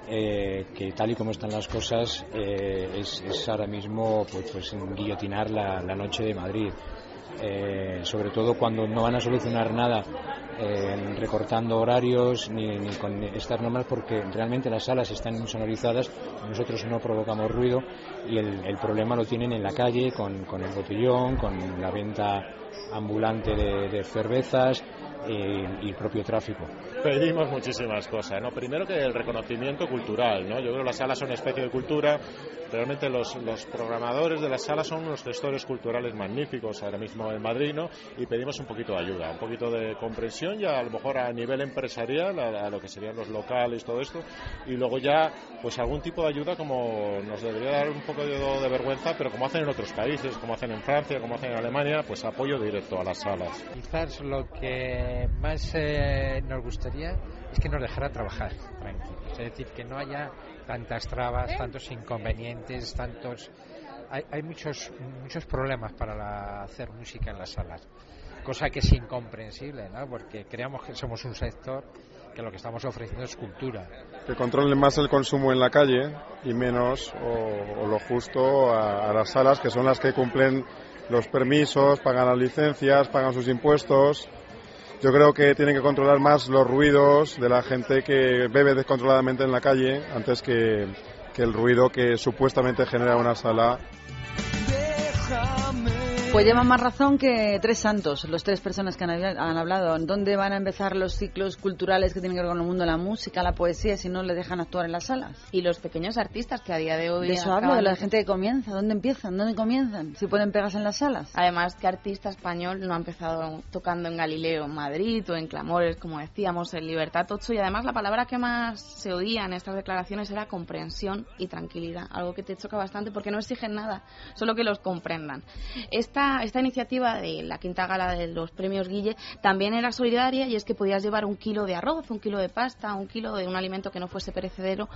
eh, que tal y como están las cosas eh, es, ahora mismo pues, pues guillotinar la noche de Madrid. Eh, sobre todo cuando no van a solucionar nada eh, recortando horarios ni, con estas normas porque realmente las salas están insonorizadas, nosotros no provocamos ruido y el, problema lo tienen en la calle con, con el botellón, con la venta ambulante de cervezas eh, y el propio tráfico. Pedimos muchísimas cosas, ¿no? Primero que el reconocimiento cultural, ¿no? Yo creo que las salas son una especie de cultura. Realmente los, los programadores de las salas son unos gestores culturales magníficos ahora mismo en Madrid, ¿no? Y pedimos un poquito de ayuda, un poquito de comprensión ya a lo mejor a nivel empresarial, a, a lo que serían los locales, todo esto, y luego ya pues algún tipo de ayuda como nos debería dar un poco de, de vergüenza, pero como hacen en otros países, como hacen en Francia, como hacen en Alemania, pues apoyo directo a las salas. Quizás lo que más eh, nos gustaría es que nos dejara trabajar tranquilos. Es decir, que no haya tantas trabas, tantos inconvenientes, tantos. Hay, hay muchos, muchos problemas para la- hacer música en las salas, cosa que es incomprensible, ¿no? Porque creamos que somos un sector que lo que estamos ofreciendo es cultura. que controlen más el consumo en la calle y menos o, o lo justo a, a las salas que son las que cumplen los permisos, pagan las licencias, pagan sus impuestos. Yo creo que tienen que controlar más los ruidos de la gente que bebe descontroladamente en la calle antes que, que el ruido que supuestamente genera una sala. Pues llevan más razón que tres santos, los tres personas que han, habla- han hablado. ¿Dónde van a empezar los ciclos culturales que tienen que ver con el mundo de la música, la poesía, si no le dejan actuar en las salas? Y los pequeños artistas que a día de hoy. De eso hablo, de la gente que comienza. ¿Dónde empiezan? ¿Dónde comienzan? Si pueden pegarse en las salas. Además, que artista español no ha empezado tocando en Galileo, en Madrid o en Clamores, como decíamos, en Libertad 8. Y además, la palabra que más se oía en estas declaraciones era comprensión y tranquilidad. Algo que te choca bastante porque no exigen nada, solo que los comprendan. Esta, esta iniciativa de la quinta gala de los premios Guille también era solidaria y es que podías llevar un kilo de arroz, un kilo de pasta, un kilo de un alimento que no fuese perecedero,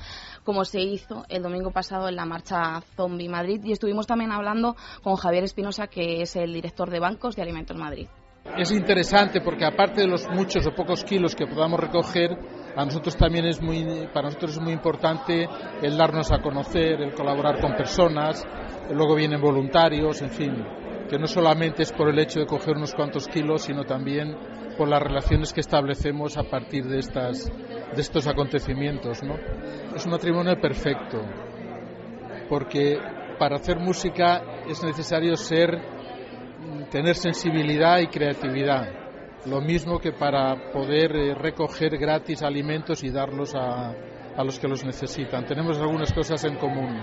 como se hizo el domingo pasado en la marcha Zombie Madrid. Y estuvimos también hablando con Javier Espinosa, que es el director de Bancos de Alimentos Madrid. Es interesante porque aparte de los muchos o pocos kilos que podamos recoger, a nosotros también es muy, para nosotros es muy importante el darnos a conocer, el colaborar con personas, luego vienen voluntarios, en fin, que no solamente es por el hecho de coger unos cuantos kilos, sino también por las relaciones que establecemos a partir de estas, de estos acontecimientos. Es un matrimonio perfecto, porque para hacer música es necesario ser tener sensibilidad y creatividad. Lo mismo que para poder eh, recoger gratis alimentos y darlos a, a los que los necesitan. Tenemos algunas cosas en común.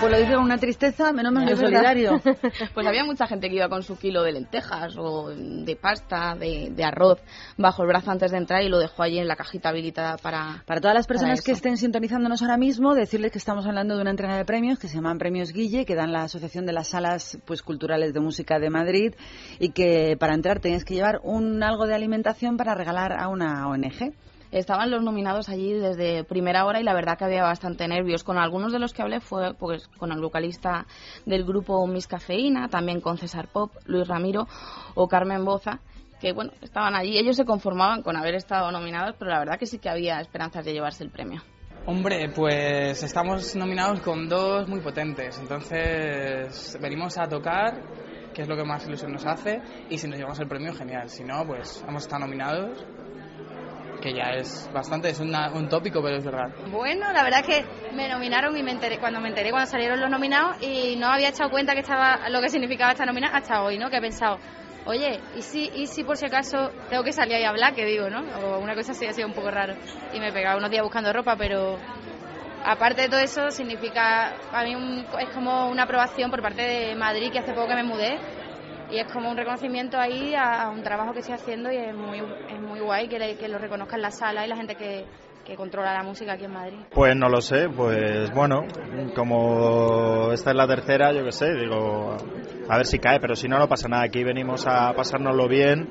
Pues lo dice con una tristeza, menos mal que solidario. <laughs> Pues había mucha gente que iba con su kilo de lentejas o de pasta, de, de arroz, bajo el brazo antes de entrar y lo dejó allí en la cajita habilitada para... Para todas las personas que estén sintonizándonos ahora mismo, decirles que estamos hablando de una entrega de premios que se llaman Premios Guille, que dan la Asociación de las Salas pues, Culturales de Música de Madrid y que para entrar tienes que llevar un algo de alimentación para regalar a una ONG. Estaban los nominados allí desde primera hora y la verdad que había bastante nervios. Con algunos de los que hablé fue pues con el vocalista del grupo Miss Cafeína, también con César Pop, Luis Ramiro o Carmen Boza, que bueno, estaban allí. Ellos se conformaban con haber estado nominados, pero la verdad que sí que había esperanzas de llevarse el premio. Hombre, pues estamos nominados con dos muy potentes, entonces venimos a tocar, que es lo que más ilusión nos hace, y si nos llevamos el premio, genial. Si no, pues hemos estado nominados, que ya es bastante, es una- un tópico, pero es verdad. Bueno, la verdad es que me nominaron y me enteré cuando me enteré cuando salieron los nominados y no había echado cuenta que estaba lo que significaba estar nominada hasta hoy, ¿no? Que he pensado, oye, ¿y si, y si por si acaso tengo que salir ahí a hablar? Que digo, ¿no? O una cosa así ha sido un poco raro. Y me he pegado unos días buscando ropa, pero aparte de todo eso significa, a mí es como una aprobación por parte de Madrid, que hace poco que me mudé. Y es como un reconocimiento ahí a, un trabajo que estoy haciendo y es muy, es muy guay que, lo reconozcan la sala y la gente que, que controla la música aquí en Madrid. Pues no lo sé, pues bueno, como esta es la tercera, yo qué sé, digo, a ver si cae, pero si no, no pasa nada. Aquí venimos a pasárnoslo bien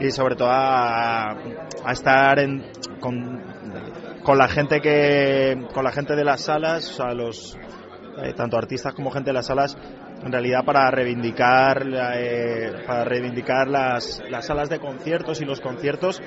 y sobre todo a, a estar en, con, con la gente que con la gente de las salas, o sea, los eh, tanto artistas como gente de las salas en realidad para reivindicar eh, para reivindicar las, las salas de conciertos y los conciertos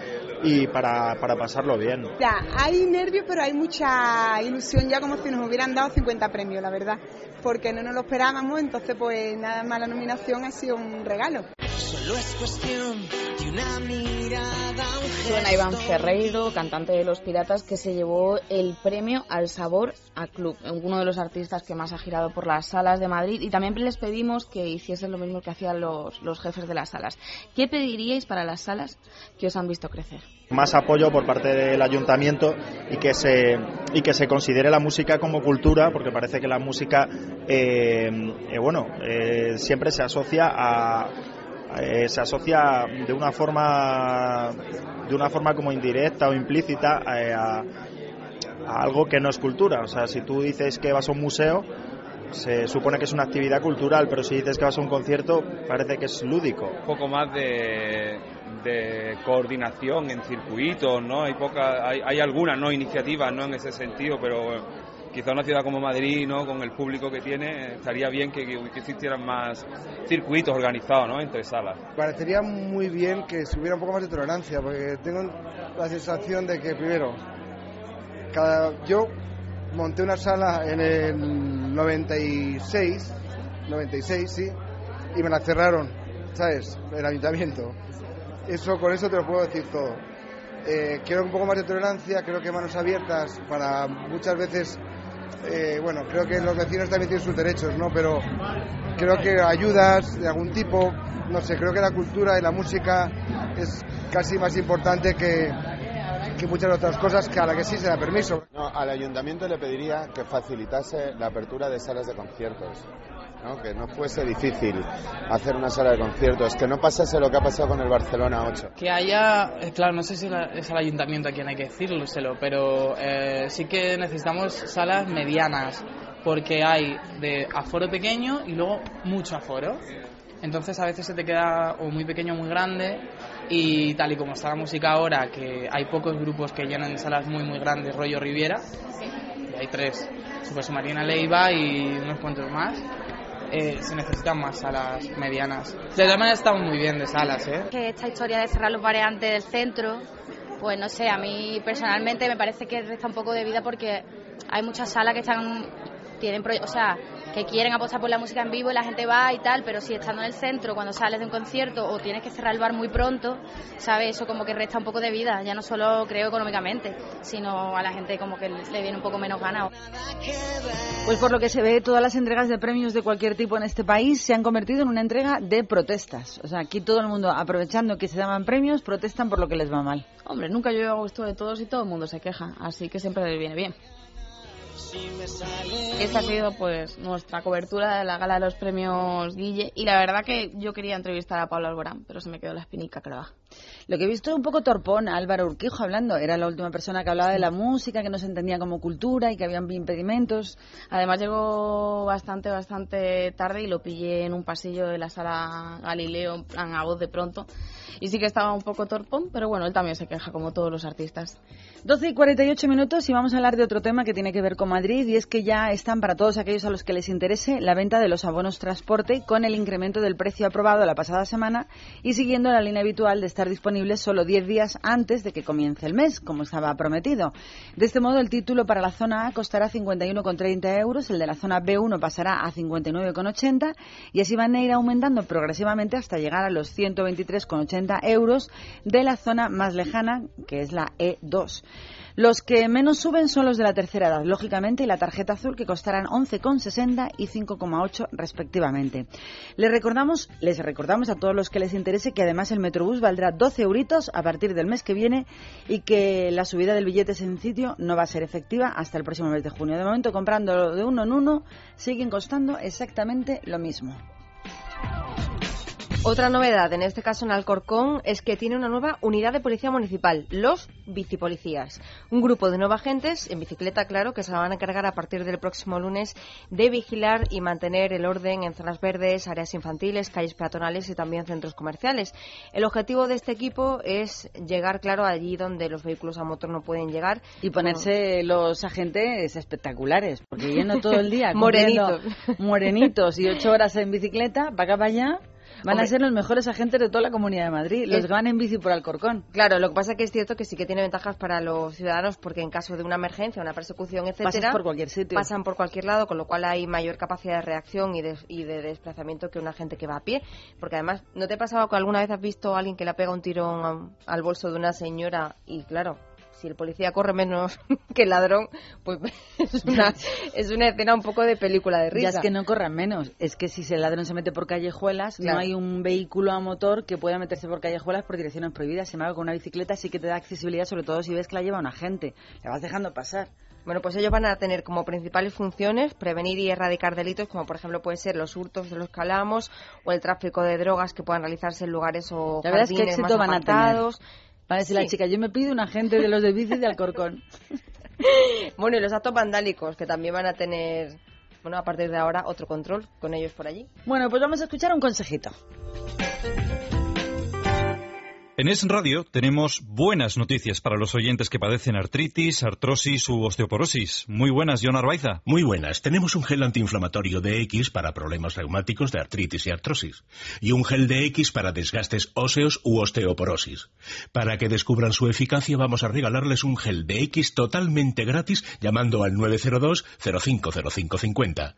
y para, para pasarlo bien. Ya, hay nervios, pero hay mucha ilusión ya como si nos hubieran dado 50 premios, la verdad. Porque no nos lo esperábamos, entonces pues nada más la nominación ha sido un regalo. Solo es cuestión de una mirada, un Suena Iván Ferreiro, cantante de Los Piratas, que se llevó el premio al sabor a club, uno de los artistas que más ha girado por las salas de Madrid. Y también les pedimos que hiciesen lo mismo que hacían los, los jefes de las salas. ¿Qué pediríais para las salas que os han visto crecer? más apoyo por parte del ayuntamiento y que se y que se considere la música como cultura porque parece que la música eh, eh, bueno eh, siempre se asocia a eh, se asocia de una forma de una forma como indirecta o implícita eh, a, algo que no es cultura o sea si tú dices que vas a un museo se supone que es una actividad cultural, pero si dices que vas a un concierto, parece que es lúdico. un poco más de, de coordinación en circuitos, ¿no? Hay poca, hay, hay algunas no iniciativas, ¿no? En ese sentido, pero quizá una ciudad como Madrid, ¿no? Con el público que tiene, estaría bien que, existieran más circuitos organizados, ¿no? Entre salas. Parecería muy bien que si hubiera un poco más de tolerancia, porque tengo la sensación de que primero, cada, yo monté una sala en el 96, 96, sí, y me la cerraron, ¿sabes? El ayuntamiento. Eso, con eso te lo puedo decir todo. Eh, quiero un poco más de tolerancia, creo que manos abiertas para muchas veces, eh, bueno, creo que los vecinos también tienen sus derechos, ¿no? Pero creo que ayudas de algún tipo, no sé, creo que la cultura y la música es casi más importante que, muchas otras cosas que a la que sí se da permiso. No, al ayuntamiento le pediría que facilitase la apertura de salas de conciertos. ¿No? Que no fuese difícil hacer una sala de conciertos, que no pasase lo que ha pasado con el Barcelona 8. Que haya, eh, claro, no sé si es al ayuntamiento a quien hay que decírselo, pero eh, sí que necesitamos salas medianas, porque hay de aforo pequeño y luego mucho aforo. Entonces a veces se te queda o muy pequeño o muy grande y tal y como está la música ahora, que hay pocos grupos que llenan salas muy muy grandes, rollo Riviera, y hay tres, Super Submarina Leiva y unos cuantos más, eh, se necesitan más salas medianas. De todas maneras estamos muy bien de salas, ¿eh? Esta historia de cerrar los bares del centro, pues no sé, a mí personalmente me parece que resta un poco de vida porque hay muchas salas que están, tienen, o sea, que quieren apostar por la música en vivo y la gente va y tal, pero si estando en el centro, cuando sales de un concierto o tienes que cerrar el bar muy pronto, ¿sabes? Eso como que resta un poco de vida, ya no solo creo económicamente, sino a la gente como que le viene un poco menos gana. Pues por lo que se ve, todas las entregas de premios de cualquier tipo en este país se han convertido en una entrega de protestas. O sea, aquí todo el mundo, aprovechando que se daban premios, protestan por lo que les va mal. Hombre, nunca yo hago esto de todos y todo el mundo se queja, así que siempre les viene bien. Esta ha sido pues nuestra cobertura de la gala de los premios Guille. Y la verdad que yo quería entrevistar a Pablo Alborán, pero se me quedó la espinica que lo que he visto un poco torpón a Álvaro Urquijo hablando. Era la última persona que hablaba de la música, que no se entendía como cultura y que habían impedimentos. Además llegó bastante, bastante tarde y lo pillé en un pasillo de la sala Galileo, en plan a voz de pronto. Y sí que estaba un poco torpón, pero bueno, él también se queja como todos los artistas. 12 y 48 minutos y vamos a hablar de otro tema que tiene que ver con Madrid y es que ya están para todos aquellos a los que les interese la venta de los abonos transporte con el incremento del precio aprobado la pasada semana y siguiendo la línea habitual de estar solo 10 días antes de que comience el mes, como estaba prometido. De este modo, el título para la zona A costará 51,30 euros, el de la zona B1 pasará a 59,80 y así van a ir aumentando progresivamente hasta llegar a los 123,80 euros de la zona más lejana, que es la E2. Los que menos suben son los de la tercera edad, lógicamente, y la tarjeta azul, que costarán 11,60 y 5,8 respectivamente. Les recordamos, les recordamos a todos los que les interese que además el Metrobús valdrá 12 euritos a partir del mes que viene y que la subida del billete sencillo no va a ser efectiva hasta el próximo mes de junio. De momento, comprando de uno en uno, siguen costando exactamente lo mismo. Otra novedad, en este caso en Alcorcón, es que tiene una nueva unidad de policía municipal, los bicipolicías. Un grupo de nuevos agentes, en bicicleta, claro, que se van a encargar a partir del próximo lunes de vigilar y mantener el orden en zonas verdes, áreas infantiles, calles peatonales y también centros comerciales. El objetivo de este equipo es llegar, claro, allí donde los vehículos a motor no pueden llegar. Y ponerse los agentes espectaculares, porque yendo todo el día <laughs> Morenitos. morenitos y ocho horas en bicicleta, para acá para allá, van Hombre. a ser los mejores agentes de toda la Comunidad de Madrid, los Es- que van en bici por Alcorcón. Claro, lo que pasa que es cierto que sí que tiene ventajas para los ciudadanos porque en caso de una emergencia, una persecución, etcétera, Pasas por cualquier sitio. pasan por cualquier lado, con lo cual hay mayor capacidad de reacción y de, y de desplazamiento que una gente que va a pie. Porque además, ¿no te ha pasado que alguna vez has visto a alguien que le pega un tirón al bolso de una señora y claro, si el policía corre menos <laughs> que el ladrón, pues <laughs> es una, <laughs> es una escena un poco de película de risa. Ya es que no corran menos, es que si el ladrón se mete por callejuelas, Claro. no hay un vehículo a motor que pueda meterse por callejuelas por direcciones prohibidas. Sin embargo, con una bicicleta sí que te da accesibilidad, sobre todo si ves que la lleva un agente. La vas dejando pasar. Bueno, pues ellos van a tener como principales funciones prevenir y erradicar delitos, como por ejemplo pueden ser los hurtos de los que hablamos o el tráfico de drogas que puedan realizarse en lugares o La verdad es que jardines éxito más van a tener. Van a decir la Sí. chica, yo me pido un agente de los de bici de Alcorcón. <laughs> Bueno, y los actos vandálicos que también van a tener, bueno, a partir de ahora otro control con ellos por allí. Bueno, pues vamos a escuchar un consejito. En Es Radio tenemos buenas noticias para los oyentes que padecen artritis, artrosis u osteoporosis. Muy buenas, John Arbaiza. Muy buenas. Tenemos un gel antiinflamatorio de X para problemas reumáticos de artritis y artrosis. Y un gel de X para desgastes óseos u osteoporosis. Para que descubran su eficacia vamos a regalarles un gel de X totalmente gratis llamando al 902 050550.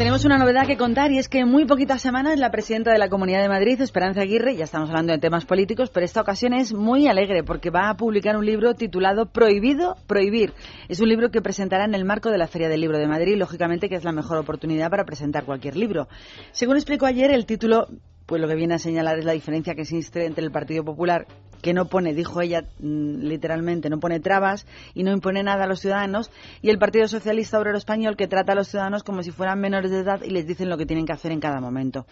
902 050550. Tenemos una novedad que contar y es que en muy poquitas semanas la presidenta de la Comunidad de Madrid, Esperanza Aguirre, ya estamos hablando de temas políticos, pero esta ocasión es muy alegre porque va a publicar un libro titulado Prohibido Prohibir. Es un libro que presentará en el marco de la Feria del Libro de Madrid, lógicamente que es la mejor oportunidad para presentar cualquier libro. Según explicó ayer, el título pues lo que viene a señalar es la diferencia que existe entre el Partido Popular, que no pone, dijo ella mm, literalmente, no pone trabas y no impone nada a los ciudadanos, y el Partido Socialista Obrero Español, que trata a los ciudadanos como si fueran menores de edad y les dicen lo que tienen que hacer en cada momento.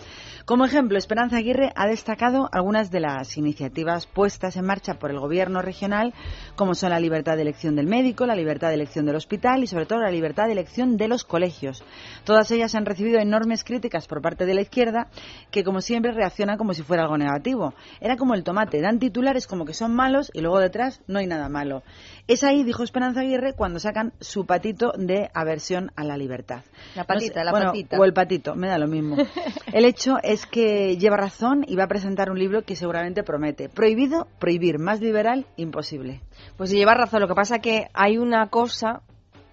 Como ejemplo, Esperanza Aguirre ha destacado algunas de las iniciativas puestas en marcha por el Gobierno regional, como son la libertad de elección del médico, la libertad de elección del hospital y sobre todo la libertad de elección de los colegios. Todas ellas han recibido enormes críticas por parte de la izquierda, que como siempre reacciona como si fuera algo negativo. Era como el tomate, dan titulares como que son malos y luego detrás no hay nada malo. Es ahí, dijo Esperanza Aguirre, cuando sacan su patito de aversión a la libertad. La No patita, sé, la bueno, patita. O el patito, me da lo mismo. <laughs> El hecho es que lleva razón y va a presentar un libro que seguramente promete. Prohibido, prohibir. Más liberal, imposible. Pues lleva razón. Lo que pasa que hay una cosa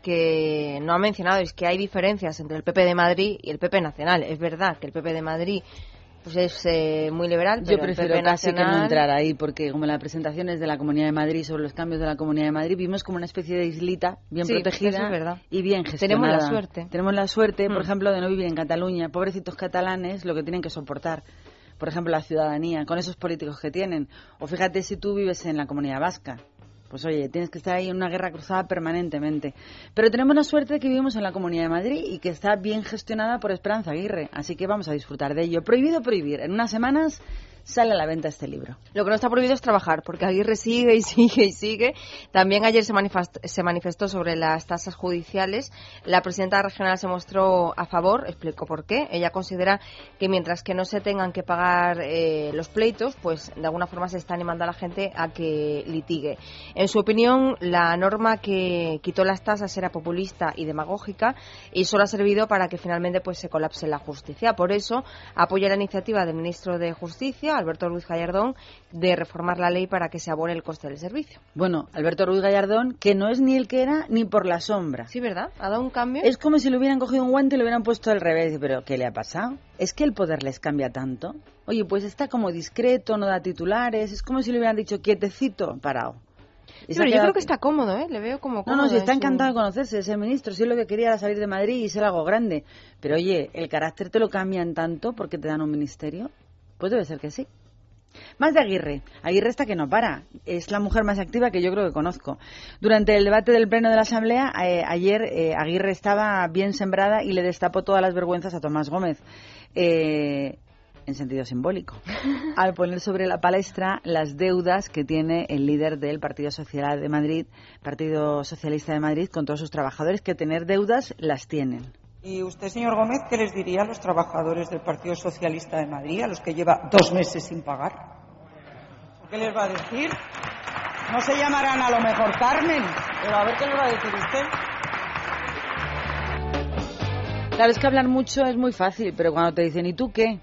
que no ha mencionado, es que hay diferencias entre el PP de Madrid y el PP nacional. Es verdad que el PP de Madrid pues es eh, muy liberal, pero Yo el prefiero PP casi que no entrar ahí, porque como las presentaciones de la Comunidad de Madrid sobre los cambios de la Comunidad de Madrid, vimos como una especie de islita bien Sí, protegida es verdad. y bien Tenemos gestionada. la suerte. Tenemos la suerte, por Mm. ejemplo, de no vivir en Cataluña. Pobrecitos catalanes, lo que tienen que soportar. Por ejemplo, la ciudadanía, con esos políticos que tienen. O fíjate si tú vives en la Comunidad Vasca. Pues oye, tienes que estar ahí en una guerra cruzada permanentemente. Pero tenemos la suerte de que vivimos en la Comunidad de Madrid y que está bien gestionada por Esperanza Aguirre. Así que vamos a disfrutar de ello. Prohibido prohibir. En unas semanas sale a la venta este libro. Lo que no está prohibido es trabajar, porque Aguirre sigue y <laughs> sigue y sigue. También ayer se, manifest- se manifestó sobre las tasas judiciales. La presidenta regional se mostró a favor, explicó por qué. Ella considera que mientras que no se tengan que pagar eh, los pleitos, pues de alguna forma se está animando a la gente a que litigue. En su opinión, la norma que quitó las tasas era populista y demagógica y solo ha servido para que finalmente pues se colapse la justicia. Por eso apoya la iniciativa del ministro de Justicia, Alberto Ruiz Gallardón, de reformar la ley para que se abone el coste del servicio. Bueno, Alberto Ruiz Gallardón, que no es ni el que era ni por la sombra. Sí, ¿verdad? Ha dado un cambio. Es como si le hubieran cogido un guante y le hubieran puesto al revés. Pero, ¿qué le ha pasado? ¿Es que el poder les cambia tanto? Oye, pues está como discreto, no da titulares. Es como si le hubieran dicho quietecito, parado. Se pero yo creo que está cómodo, ¿eh? Le veo como No, cómodo. no, si está su- encantado de conocerse, ese ministro. Si lo que quería era salir de Madrid y ser algo grande. Pero oye, ¿el carácter te lo cambian tanto porque te dan un ministerio? Pues debe ser que sí. Más de Aguirre. Aguirre está que no para. Es la mujer más activa que yo creo que conozco. Durante el debate del Pleno de la Asamblea, eh, ayer eh, Aguirre estaba bien sembrada y le destapó todas las vergüenzas a Tomás Gómez. Eh, en sentido simbólico, <laughs> al poner sobre la palestra las deudas que tiene el líder del Partido Social de Madrid, Partido Socialista de Madrid, con todos sus trabajadores, que tener deudas las tienen. ¿Y usted, señor Gómez, qué les diría a los trabajadores del Partido Socialista de Madrid, a los que lleva dos meses sin pagar? ¿Qué les va a decir? No se llamarán a lo mejor Carmen, pero a ver qué les va a decir usted. Claro, es que hablar mucho es muy fácil, pero cuando te dicen, ¿y tú qué?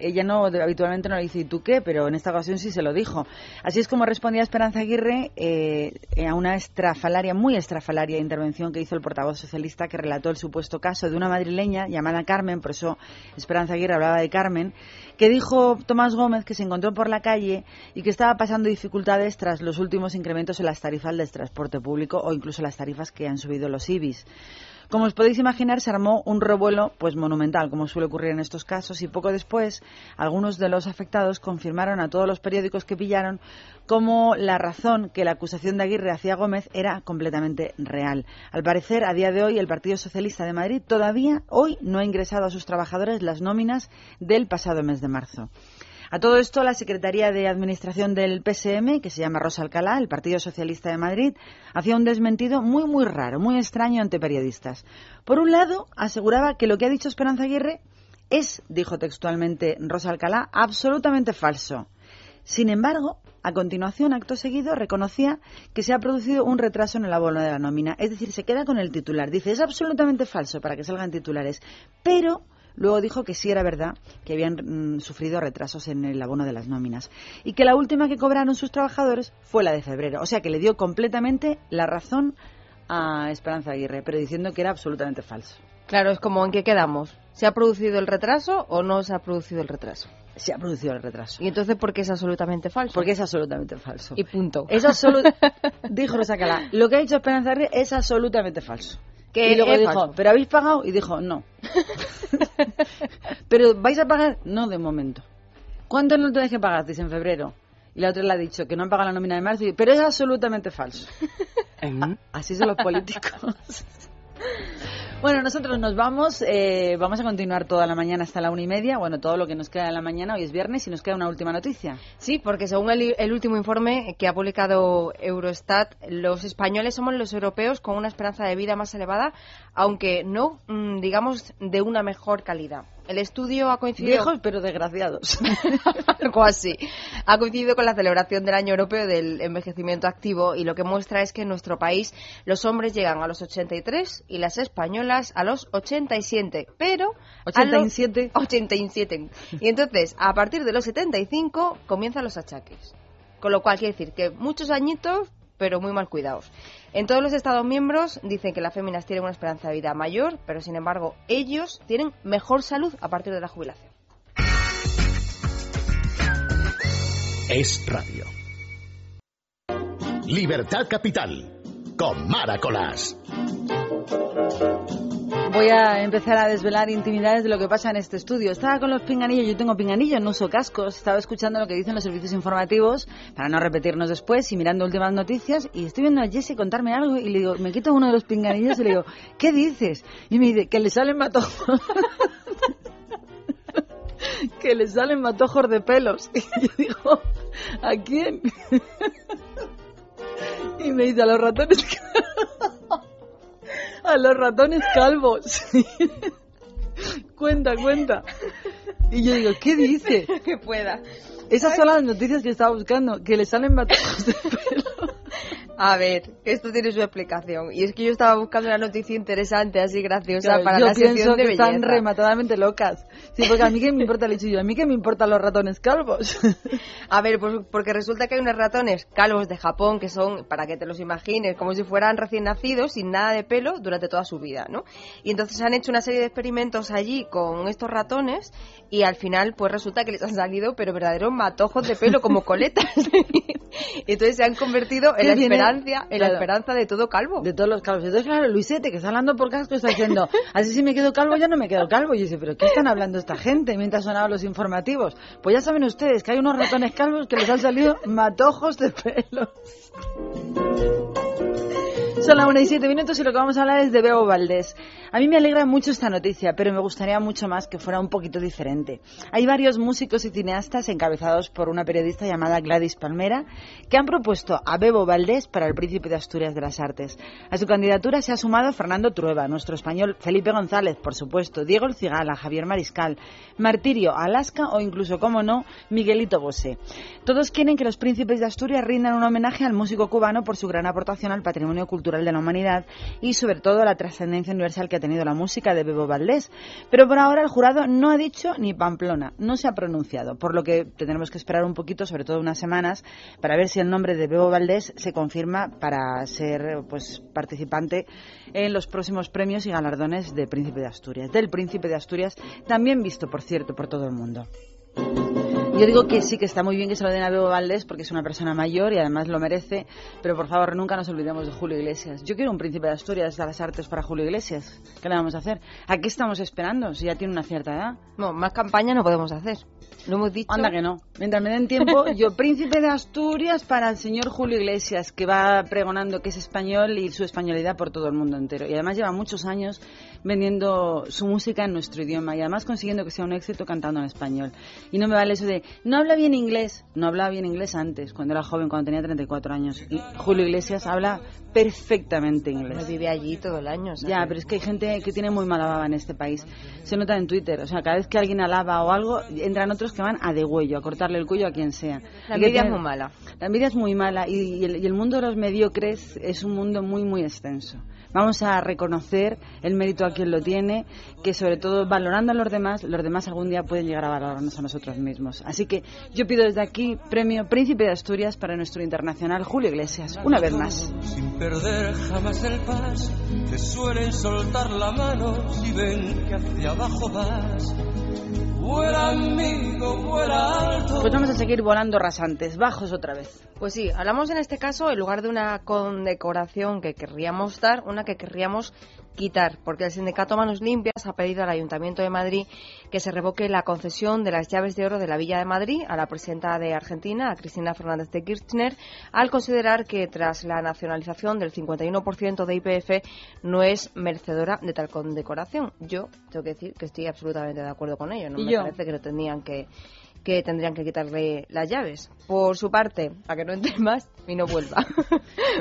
Ella no, habitualmente no le dice, ¿y tú qué? Pero en esta ocasión sí se lo dijo. Así es como respondía Esperanza Aguirre eh, a una estrafalaria, muy estrafalaria intervención que hizo el portavoz socialista que relató el supuesto caso de una madrileña llamada Carmen, por eso Esperanza Aguirre hablaba de Carmen, que dijo Tomás Gómez que se encontró por la calle y que estaba pasando dificultades tras los últimos incrementos en las tarifas del transporte público o incluso las tarifas que han subido los IBIs. Como os podéis imaginar, se armó un revuelo pues monumental, como suele ocurrir en estos casos, y poco después algunos de los afectados confirmaron a todos los periódicos que pillaron como la razón que la acusación de Aguirre hacia Gómez era completamente real. Al parecer, a día de hoy, el Partido Socialista de Madrid todavía hoy no ha ingresado a sus trabajadores las nóminas del pasado mes de marzo. A todo esto, la Secretaría de Administración del PSM, que se llama Rosa Alcalá, el Partido Socialista de Madrid, hacía un desmentido muy, muy raro, muy extraño ante periodistas. Por un lado, aseguraba que lo que ha dicho Esperanza Aguirre es, dijo textualmente Rosa Alcalá, absolutamente falso. Sin embargo, a continuación, acto seguido, reconocía que se ha producido un retraso en el abono de la nómina. Es decir, se queda con el titular. Dice, es absolutamente falso para que salgan titulares. Pero luego dijo que sí era verdad que habían mm, sufrido retrasos en el abono de las nóminas. Y que la última que cobraron sus trabajadores fue la de febrero. O sea que le dio completamente la razón a Esperanza Aguirre, pero diciendo que era absolutamente falso. Claro, es como en qué quedamos. ¿Se ha producido el retraso o no se ha producido el retraso? Se ha producido el retraso. ¿Y entonces por qué es absolutamente falso? Porque es absolutamente falso. Y punto. Es absolu- <laughs> dijo Rosa Calá, lo que ha dicho Esperanza Aguirre es absolutamente falso. Que y luego dijo. ¿pero habéis pagado? Y dijo, no. <laughs> ¿Pero vais a pagar? No, de momento. ¿Cuánto no tenéis que pagar? Dice en febrero. Y la otra le ha dicho que no han pagado la nómina de marzo. y- Pero es absolutamente falso. <laughs> Así son los políticos. <laughs> Bueno, nosotros nos vamos. eh, vamos a continuar toda la mañana hasta la una y media. Bueno, todo lo que nos queda en la mañana. Hoy es viernes y nos queda una última noticia. Sí, porque según el, el último informe que ha publicado Eurostat, los españoles somos los europeos con una esperanza de vida más elevada, aunque no, mm, digamos, de una mejor calidad. El estudio ha coincidido... Viejos pero desgraciados. <laughs> algo así. Ha coincidido con la celebración del Año Europeo del Envejecimiento Activo y lo que muestra es que en nuestro país los hombres llegan a los 83 y las españolas a los 87, pero... a los- 87. 87. Y entonces, a partir de los 75 comienzan los achaques. Con lo cual quiere decir que muchos añitos, pero muy mal cuidados. En todos los Estados miembros dicen que las féminas tienen una esperanza de vida mayor, pero sin embargo ellos tienen mejor salud a partir de la jubilación. Es radio. Libertad Capital con Maracolás. Voy a empezar a desvelar intimidades de lo que pasa en este estudio. Estaba con los pinganillos, yo tengo pinganillos, no uso cascos. Estaba escuchando lo que dicen los servicios informativos para no repetirnos después y mirando últimas noticias. Y estoy viendo a Jesse contarme algo y le digo, me quito uno de los pinganillos y le digo, ¿qué dices? Y me dice, que le salen matojos. <laughs> que le salen matojos de pelos. <laughs> Y yo digo, ¿a quién? <laughs> y me dice, a los ratones. A los ratones calvos. cuenta, cuenta. Y yo digo, ¿qué dice? que pueda. Esas son las noticias que estaba buscando, que le salen matojos de pelo. A ver, esto tiene su explicación. Y es que yo estaba buscando una noticia interesante, así graciosa, para yo la sección de que belleza. están rematadamente locas. Sí, porque a mí que me importa el yo, a mí que me importan los ratones calvos. A ver, pues porque resulta que hay unos ratones calvos de Japón que son, para que te los imagines, como si fueran recién nacidos, sin nada de pelo, durante toda su vida, ¿no? Y entonces han hecho una serie de experimentos allí con estos ratones y al final pues resulta que les han salido pero verdaderos matojos de pelo como coletas. <laughs> y entonces se han convertido en ¿Qué la esperanza, en la esperanza de todo calvo. De todos los calvos. Entonces, claro, Luisete, que está hablando por casco, está diciendo, así si me quedo calvo, ya no me quedo calvo. Y yo dice, ¿pero qué están hablando esta gente mientras sonaban los informativos? Pues ya saben ustedes que hay unos ratones calvos que les han salido matojos de pelo. Son las 1 y 7 minutos y lo que vamos a hablar es de Bebo Valdés. A mí me alegra mucho esta noticia, pero me gustaría mucho más que fuera un poquito diferente. Hay varios músicos y cineastas encabezados por una periodista llamada Gladys Palmera que han propuesto a Bebo Valdés para el Príncipe de Asturias de las Artes. A su candidatura se ha sumado Fernando Trueba, nuestro español Felipe González, por supuesto, Diego El Cigala, Javier Mariscal, Martirio Alaska o incluso, como no, Miguelito Bosé. Todos quieren que los príncipes de Asturias rindan un homenaje al músico cubano por su gran aportación al patrimonio cultural de la humanidad y sobre todo la trascendencia universal que ha tenido la música de Bebo Valdés. Pero por ahora el jurado no ha dicho ni Pamplona, no se ha pronunciado, por lo que tendremos que esperar un poquito, sobre todo unas semanas, para ver si el nombre de Bebo Valdés se confirma para ser pues participante en los próximos premios y galardones de Príncipe de Asturias, del Príncipe de Asturias, también visto, por cierto, por todo el mundo. Yo digo que sí, que está muy bien que se lo den a Bebo Valdés porque es una persona mayor y además lo merece, pero por favor nunca nos olvidemos de Julio Iglesias. Yo quiero un príncipe de Asturias de las artes para Julio Iglesias. ¿Qué le vamos a hacer? ¿A qué estamos esperando si ya tiene una cierta edad? No, más campaña no podemos hacer. Lo hemos dicho. Anda que no. Mientras me den tiempo, <laughs> yo príncipe de Asturias para el señor Julio Iglesias, que va pregonando que es español y su españolidad por todo el mundo entero. Y además lleva muchos años vendiendo su música en nuestro idioma y además consiguiendo que sea un éxito cantando en español. Y no me vale eso de, no habla bien inglés. No hablaba bien inglés antes, cuando era joven, cuando tenía 34 años. Y Julio Iglesias habla perfectamente inglés. vive allí todo el año. sea Ya, pero es que hay gente que tiene muy mala baba en este país. Se nota en Twitter. O sea, cada vez que alguien alaba o algo, entran otros que van a degüello, a cortarle el cuello a quien sea. La envidia es muy mala. La envidia es muy mala y, y el, y el mundo de los mediocres es un mundo muy, muy extenso. Vamos a reconocer el mérito a quien lo tiene, que sobre todo valorando a los demás, los demás algún día pueden llegar a valorarnos a nosotros mismos. Así que yo pido desde aquí premio Príncipe de Asturias para nuestro internacional Julio Iglesias, una vez más. Sin perder jamás el paso, te suelen soltar la mano si ven que hacia abajo vas. Pues vamos a seguir volando rasantes, bajos otra vez. Pues sí, hablamos en este caso, en lugar de una condecoración que querríamos dar, una que querríamos quitar, porque el sindicato Manos Limpias ha pedido al Ayuntamiento de Madrid que se revoque la concesión de las llaves de oro de la Villa de Madrid a la presidenta de Argentina, a Cristina Fernández de Kirchner, al considerar que tras la nacionalización del 51% de IPF no es merecedora de tal condecoración. Yo tengo que decir que estoy absolutamente de acuerdo con ello, no ¿Y me yo? parece que no tendrían que que tendrían que quitarle las llaves. Por su parte, para que no entre más y no vuelva. <laughs>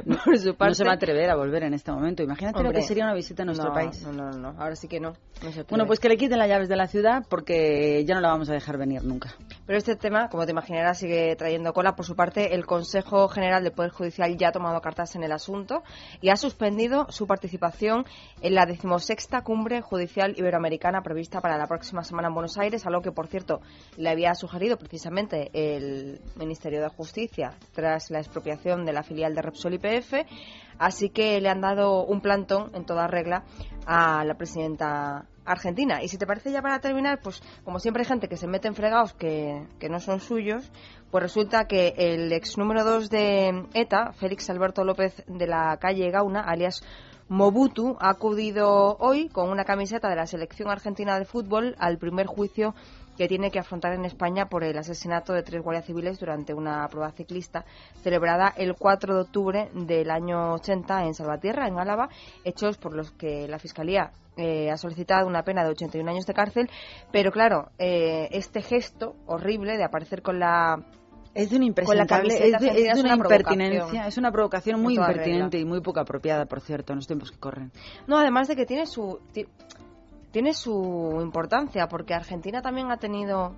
<laughs> Por su parte, No se va a atrever a volver en este momento. Imagínate lo Hombre, que sería una visita a nuestro no, país. No, no, no, ahora sí que no. no se Bueno, pues que le quiten las llaves de la ciudad porque ya no la vamos a dejar venir nunca. Pero este tema, como te imaginarás, sigue trayendo cola. Por su parte, el Consejo General del Poder Judicial ya ha tomado cartas en el asunto y ha suspendido su participación en la decimosexta cumbre judicial iberoamericana prevista para la próxima semana en Buenos Aires, algo que, por cierto, le había sugerido precisamente el Ministerio de Justicia tras la expropiación de la filial de Repsol YPF. Así que le han dado un plantón en toda regla a la presidenta argentina. Y si te parece ya para terminar, pues como siempre hay gente que se mete en fregados que, que no son suyos, pues resulta que el ex número 2 de ETA, Félix Alberto López de la calle Gauna, alias Mobutu, ha acudido hoy con una camiseta de la selección argentina de fútbol al primer juicio que tiene que afrontar en España por el asesinato de tres guardias civiles durante una prueba ciclista celebrada el 4 de octubre del año 80 en Salvatierra, en Álava, hechos por los que la Fiscalía eh, ha solicitado una pena de 81 años de cárcel, pero claro, eh, este gesto horrible de aparecer con la Es de un con la impresentable, es de, es de una una impertinencia, es una provocación muy impertinente regla. y muy poco apropiada, por cierto, en los tiempos que corren. No, además de que tiene su tiene su importancia porque Argentina también ha tenido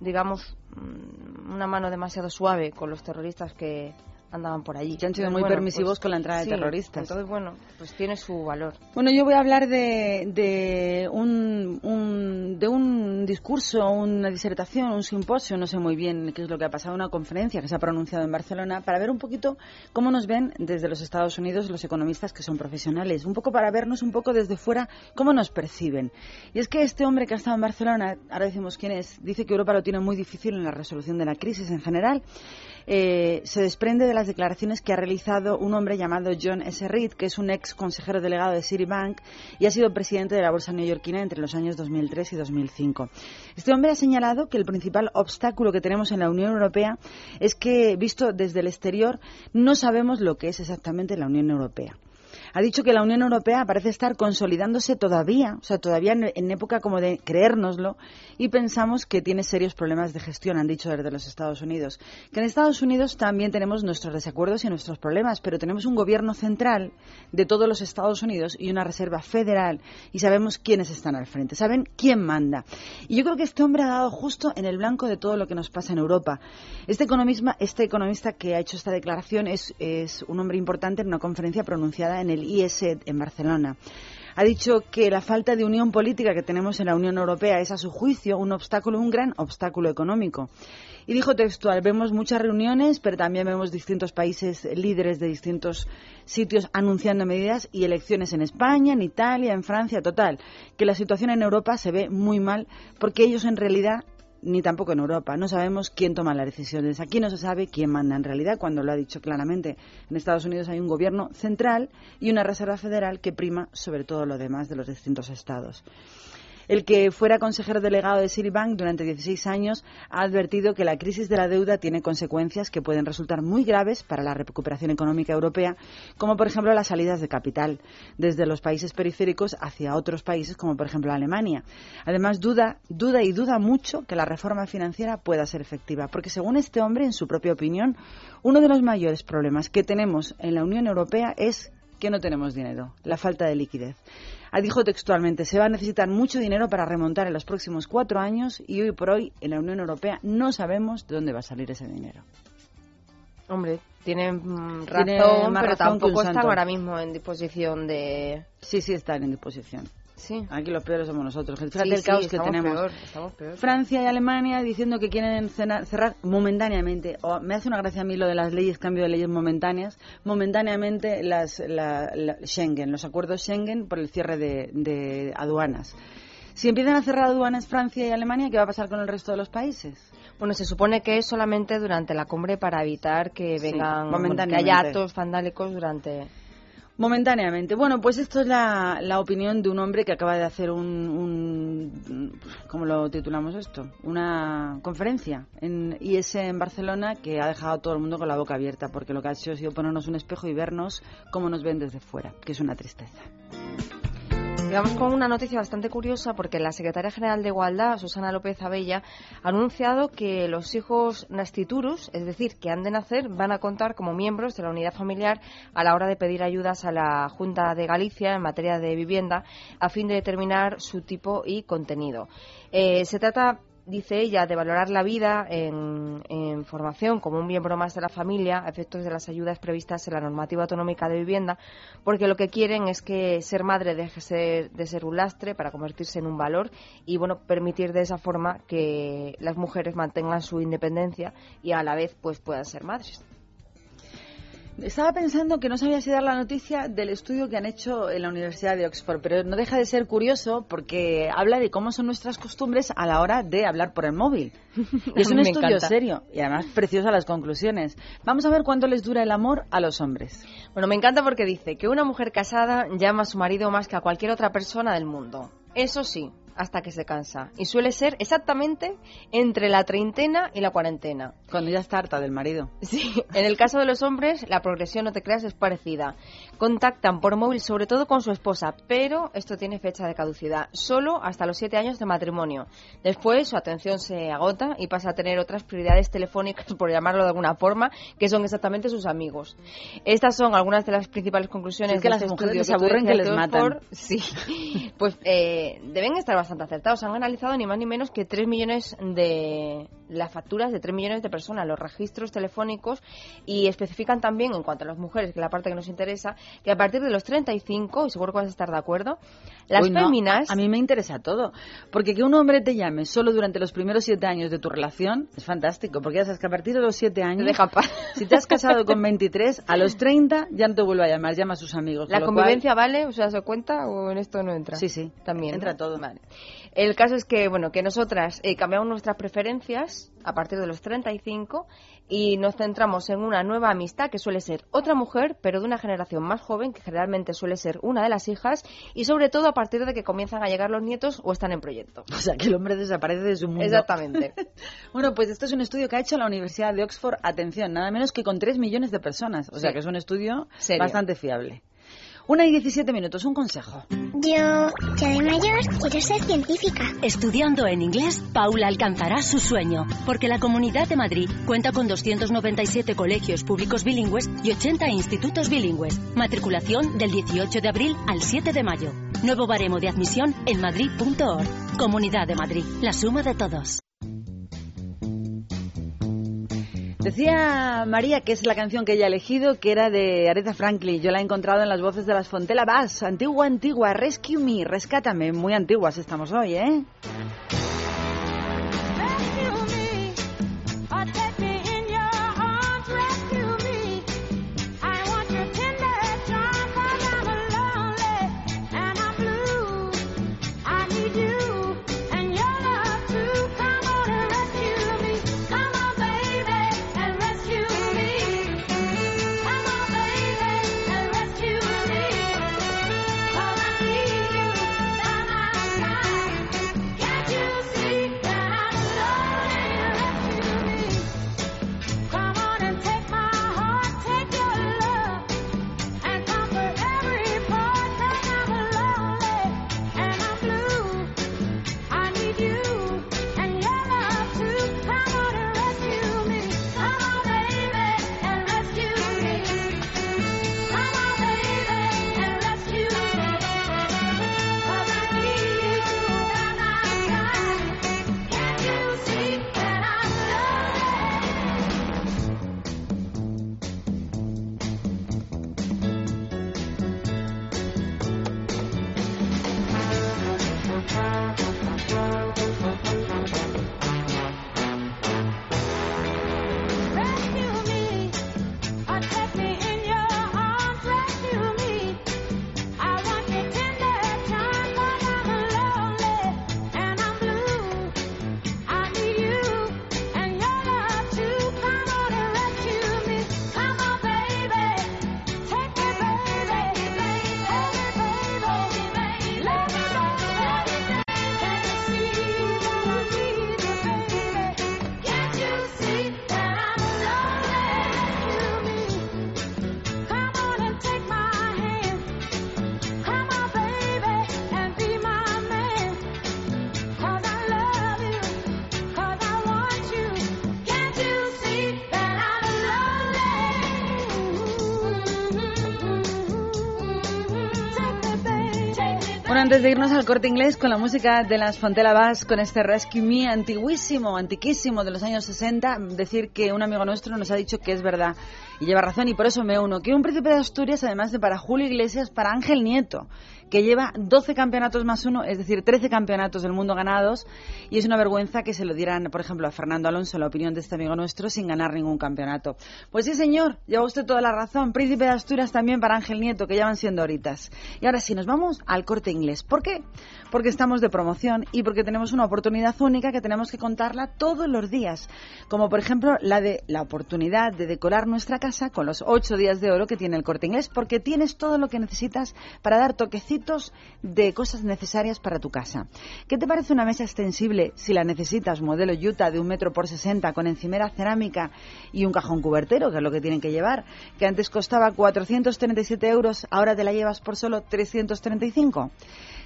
digamos mm, una mano demasiado suave con los terroristas que andaban por allí. Que han sido Entonces, muy bueno, permisivos pues, con la entrada de terroristas. Entonces, bueno, pues tiene su valor. Bueno, yo voy a hablar de, de, un, un- de un discurso, una disertación, un simposio, no sé muy bien qué es lo que ha pasado, una conferencia que se ha pronunciado en Barcelona, para ver un poquito cómo nos ven desde los Estados Unidos los economistas que son profesionales, un poco para vernos un poco desde fuera cómo nos perciben. Y es que este hombre que ha estado en Barcelona, ahora decimos quién es, dice que Europa lo tiene muy difícil en la resolución de la crisis en general. Eh, se desprende de las declaraciones que ha realizado un hombre llamado John S. Reed, que es un ex consejero delegado de Citibank y ha sido presidente de la bolsa neoyorquina entre los años 2003 y 2005. Este hombre ha señalado que el principal obstáculo que tenemos en la Unión Europea es que, visto desde el exterior, no sabemos lo que es exactamente la Unión Europea ha dicho que la Unión Europea parece estar consolidándose todavía, o sea, todavía en, época como de creérnoslo, y pensamos que tiene serios problemas de gestión, han dicho desde los Estados Unidos. Que en Estados Unidos también tenemos nuestros desacuerdos y nuestros problemas, pero tenemos un gobierno central de todos los Estados Unidos y una reserva federal, y sabemos quiénes están al frente, saben quién manda. Y yo creo que este hombre ha dado justo en el blanco de todo lo que nos pasa en Europa. Este este economista que ha hecho esta declaración es un hombre importante en una conferencia pronunciada en el IESED en Barcelona. Ha dicho que la falta de unión política que tenemos en la Unión Europea es, a su juicio, un obstáculo, un gran obstáculo económico. Y dijo textual, vemos muchas reuniones, pero también vemos distintos países líderes de distintos sitios anunciando medidas y elecciones en España, en Italia, en Francia, total, que la situación en Europa se ve muy mal porque ellos en realidad ni tampoco en Europa. No sabemos quién toma las decisiones. Aquí no se sabe quién manda en realidad, cuando lo ha dicho claramente. En Estados Unidos hay un gobierno central y una reserva federal que prima sobre todo lo demás de los distintos estados. El que fuera consejero delegado de Citibank durante 16 años ha advertido que la crisis de la deuda tiene consecuencias que pueden resultar muy graves para la recuperación económica europea, como por ejemplo las salidas de capital desde los países periféricos hacia otros países, como por ejemplo Alemania. Además, duda, duda y duda mucho que la reforma financiera pueda ser efectiva, porque según este hombre, en su propia opinión, uno de los mayores problemas que tenemos en la Unión Europea es que no tenemos dinero, la falta de liquidez. Ha dicho textualmente, se va a necesitar mucho dinero para remontar en los próximos cuatro años y hoy por hoy en la Unión Europea no sabemos de dónde va a salir ese dinero. Hombre, tienen mm, Tiene razón, más pero razón tampoco están ahora mismo en disposición de... Sí, sí están en disposición. Sí. Aquí los peores somos nosotros. Fíjate Sí, el sí, caos que tenemos. peor, estamos peor. Francia y Alemania diciendo que quieren cerrar momentáneamente, o me hace una gracia a mí lo de las leyes, cambio de leyes momentáneas, momentáneamente las la- la- Schengen, los acuerdos Schengen por el cierre de, de aduanas. Si empiezan a cerrar aduanas Francia y Alemania, ¿qué va a pasar con el resto de los países? Bueno, se supone que es solamente durante la cumbre para evitar que Sí, vengan, bueno, que momentáneamente. haya actos vandálicos durante... Momentáneamente. Bueno, pues esto es la, la opinión de un hombre que acaba de hacer un, un- ¿Cómo lo titulamos esto? Una conferencia en IS en Barcelona que ha dejado a todo el mundo con la boca abierta porque lo que ha hecho ha sido ponernos un espejo y vernos cómo nos ven desde fuera, que es una tristeza. Vamos con una noticia bastante curiosa porque la secretaria general de Igualdad, Susana López Abella, ha anunciado que los hijos nasciturus, es decir, que han de nacer, van a contar como miembros de la unidad familiar a la hora de pedir ayudas a la Junta de Galicia en materia de vivienda a fin de determinar su tipo y contenido. Eh, se trata dice ella, de valorar la vida en, formación como un miembro más de la familia a efectos de las ayudas previstas en la normativa autonómica de vivienda, porque lo que quieren es que ser madre deje de ser un lastre para convertirse en un valor y bueno permitir de esa forma que las mujeres mantengan su independencia y a la vez pues puedan ser madres. Estaba pensando que no sabía si dar la noticia del estudio que han hecho en la Universidad de Oxford, pero no deja de ser curioso porque habla de cómo son nuestras costumbres a la hora de hablar por el móvil. Y <laughs> es un me estudio encanta. serio y además preciosa las conclusiones. Vamos a ver cuánto les dura el amor a los hombres. Bueno, me encanta porque dice que una mujer casada llama a su marido más que a cualquier otra persona del mundo. Eso sí, hasta que se cansa. Y suele ser exactamente entre la treintena y la cuarentena. Cuando ya está harta del marido. Sí, en el caso de los hombres, la progresión, no te creas, es parecida. Contactan por móvil sobre todo con su esposa, pero esto tiene fecha de caducidad, solo hasta los siete años de matrimonio. Después su atención se agota y pasa a tener otras prioridades telefónicas, <laughs> por llamarlo de alguna forma, que son exactamente sus amigos. Estas son algunas de las principales conclusiones Sí, es que de las este mujeres se que aburren que decías les matan. Oxford. <laughs> Sí, pues eh, deben estar bastante acertados. Han analizado ni más ni menos que 3 millones de, las facturas de 3 millones de personas, los registros telefónicos y especifican también, en cuanto a las mujeres, que es la parte que nos interesa, que a partir de los 35, y seguro que vas a estar de acuerdo, las Uy, no, féminas... a mí me interesa todo. Porque que un hombre te llame solo durante los primeros siete años de tu relación es fantástico. Porque ya sabes que a partir de los siete años, deja paz. si te has casado con <laughs> 23, a los 30 ya no te vuelve a llamar, llama a sus amigos. ¿La convivencia vale? ¿O sea, se cuenta o en esto no entra? Sí, sí. También. Entra ¿no? todo. Vale. El caso es que, bueno, que nosotras eh, cambiamos nuestras preferencias a partir de los 35 y nos centramos en una nueva amistad que suele ser otra mujer, pero de una generación más joven, que generalmente suele ser una de las hijas, y sobre todo a partir de que comienzan a llegar los nietos o están en proyecto. O sea, que el hombre desaparece de su mundo. Exactamente. <laughs> bueno, pues esto es un estudio que ha hecho la Universidad de Oxford, atención, nada menos que con 3 millones de personas. O sea, Sí. que es un estudio Serio. bastante fiable. Una y 17 minutos, un consejo. Yo, ya de mayor, quiero ser científica. Estudiando en inglés, Paula alcanzará su sueño, porque la Comunidad de Madrid cuenta con 297 colegios públicos bilingües y 80 institutos bilingües. Matriculación del 18 de abril al 7 de mayo. Nuevo baremo de admisión en madrid.org. Comunidad de Madrid, la suma de todos. Decía María que es la canción que ella ha elegido, que era de Aretha Franklin. Yo la he encontrado en las voces de las Fontela. Antigua, antigua, rescue me, rescátame. Muy antiguas estamos hoy, ¿eh? Bueno, antes de irnos al corte inglés con la música de las Fontela Bass, con este Rescue Me antiguísimo, antiquísimo de los años 60, decir que un amigo nuestro nos ha dicho que es verdad y lleva razón y por eso me uno. Que un príncipe de Asturias, además de para Julio Iglesias, para Ángel Nieto, que lleva 12 campeonatos más uno, es decir, 13 campeonatos del mundo ganados y es una vergüenza que se lo dieran, por ejemplo, a Fernando Alonso, la opinión de este amigo nuestro, sin ganar ningún campeonato. Pues sí, señor, lleva usted toda la razón. Príncipe de Asturias también para Ángel Nieto, que ya van siendo horitas. Y ahora sí, nos vamos al corte inglés. ¿Por qué? Porque estamos de promoción y porque tenemos una oportunidad única que tenemos que contarla todos los días. Como por ejemplo la de la oportunidad de decorar nuestra casa con los ocho días de oro que tiene el corte inglés, porque tienes todo lo que necesitas para dar toquecitos de cosas necesarias para tu casa. ¿Qué te parece una mesa extensible si la necesitas, modelo Utah de un metro por sesenta con encimera cerámica y un cajón cubertero, que es lo que tienen que llevar, que antes costaba 437 euros, ahora te la llevas por solo 335?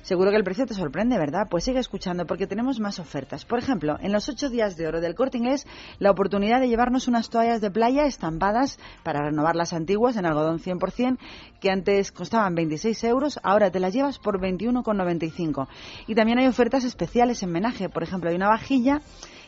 Seguro que el precio te sorprende, ¿verdad? Pues sigue escuchando porque tenemos más ofertas. Por ejemplo, en los ocho días de oro del corte inglés, la oportunidad de llevarnos unas toallas de playa estampadas para renovar las antiguas en algodón 100%, que antes costaban 26 euros, ahora te las llevas por 21,95. Y también hay ofertas especiales en menaje. Por ejemplo, hay una vajilla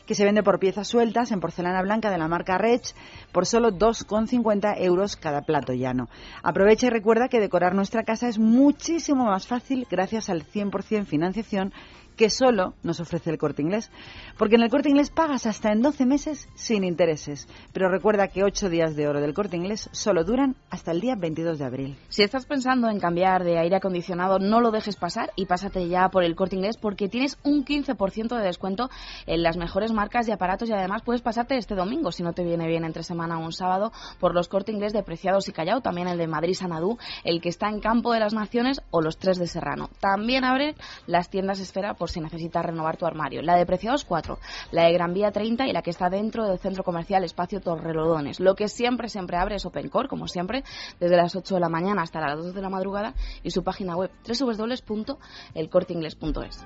que se vende por piezas sueltas en porcelana blanca de la marca Rech por solo 2,50 euros cada plato llano. Aprovecha y recuerda que decorar nuestra casa es muchísimo más fácil gracias al 100% financiación que solo nos ofrece el corte inglés. Porque en el corte inglés pagas hasta en 12 meses sin intereses. Pero recuerda que 8 días de oro del corte inglés solo duran hasta el día 22 de abril. Si estás pensando en cambiar de aire acondicionado, no lo dejes pasar y pásate ya por el corte inglés porque tienes un 15% de descuento en las mejores marcas y aparatos y además puedes pasarte este domingo, si no te viene bien entre semana o un sábado, por los corte inglés de Preciados y Callao, también el de Madrid Sanadú, el que está en Campo de las Naciones o los tres de Serrano. También abre las tiendas Esfera por si necesitas renovar tu armario. La de Preciados 4, la de Gran Vía 30 y la que está dentro del centro comercial Espacio Torrelodones. Lo que siempre, siempre abre es OpenCore, como siempre, desde las 8 de la mañana hasta las 2 de la madrugada y su página web www.elcorteingles.es.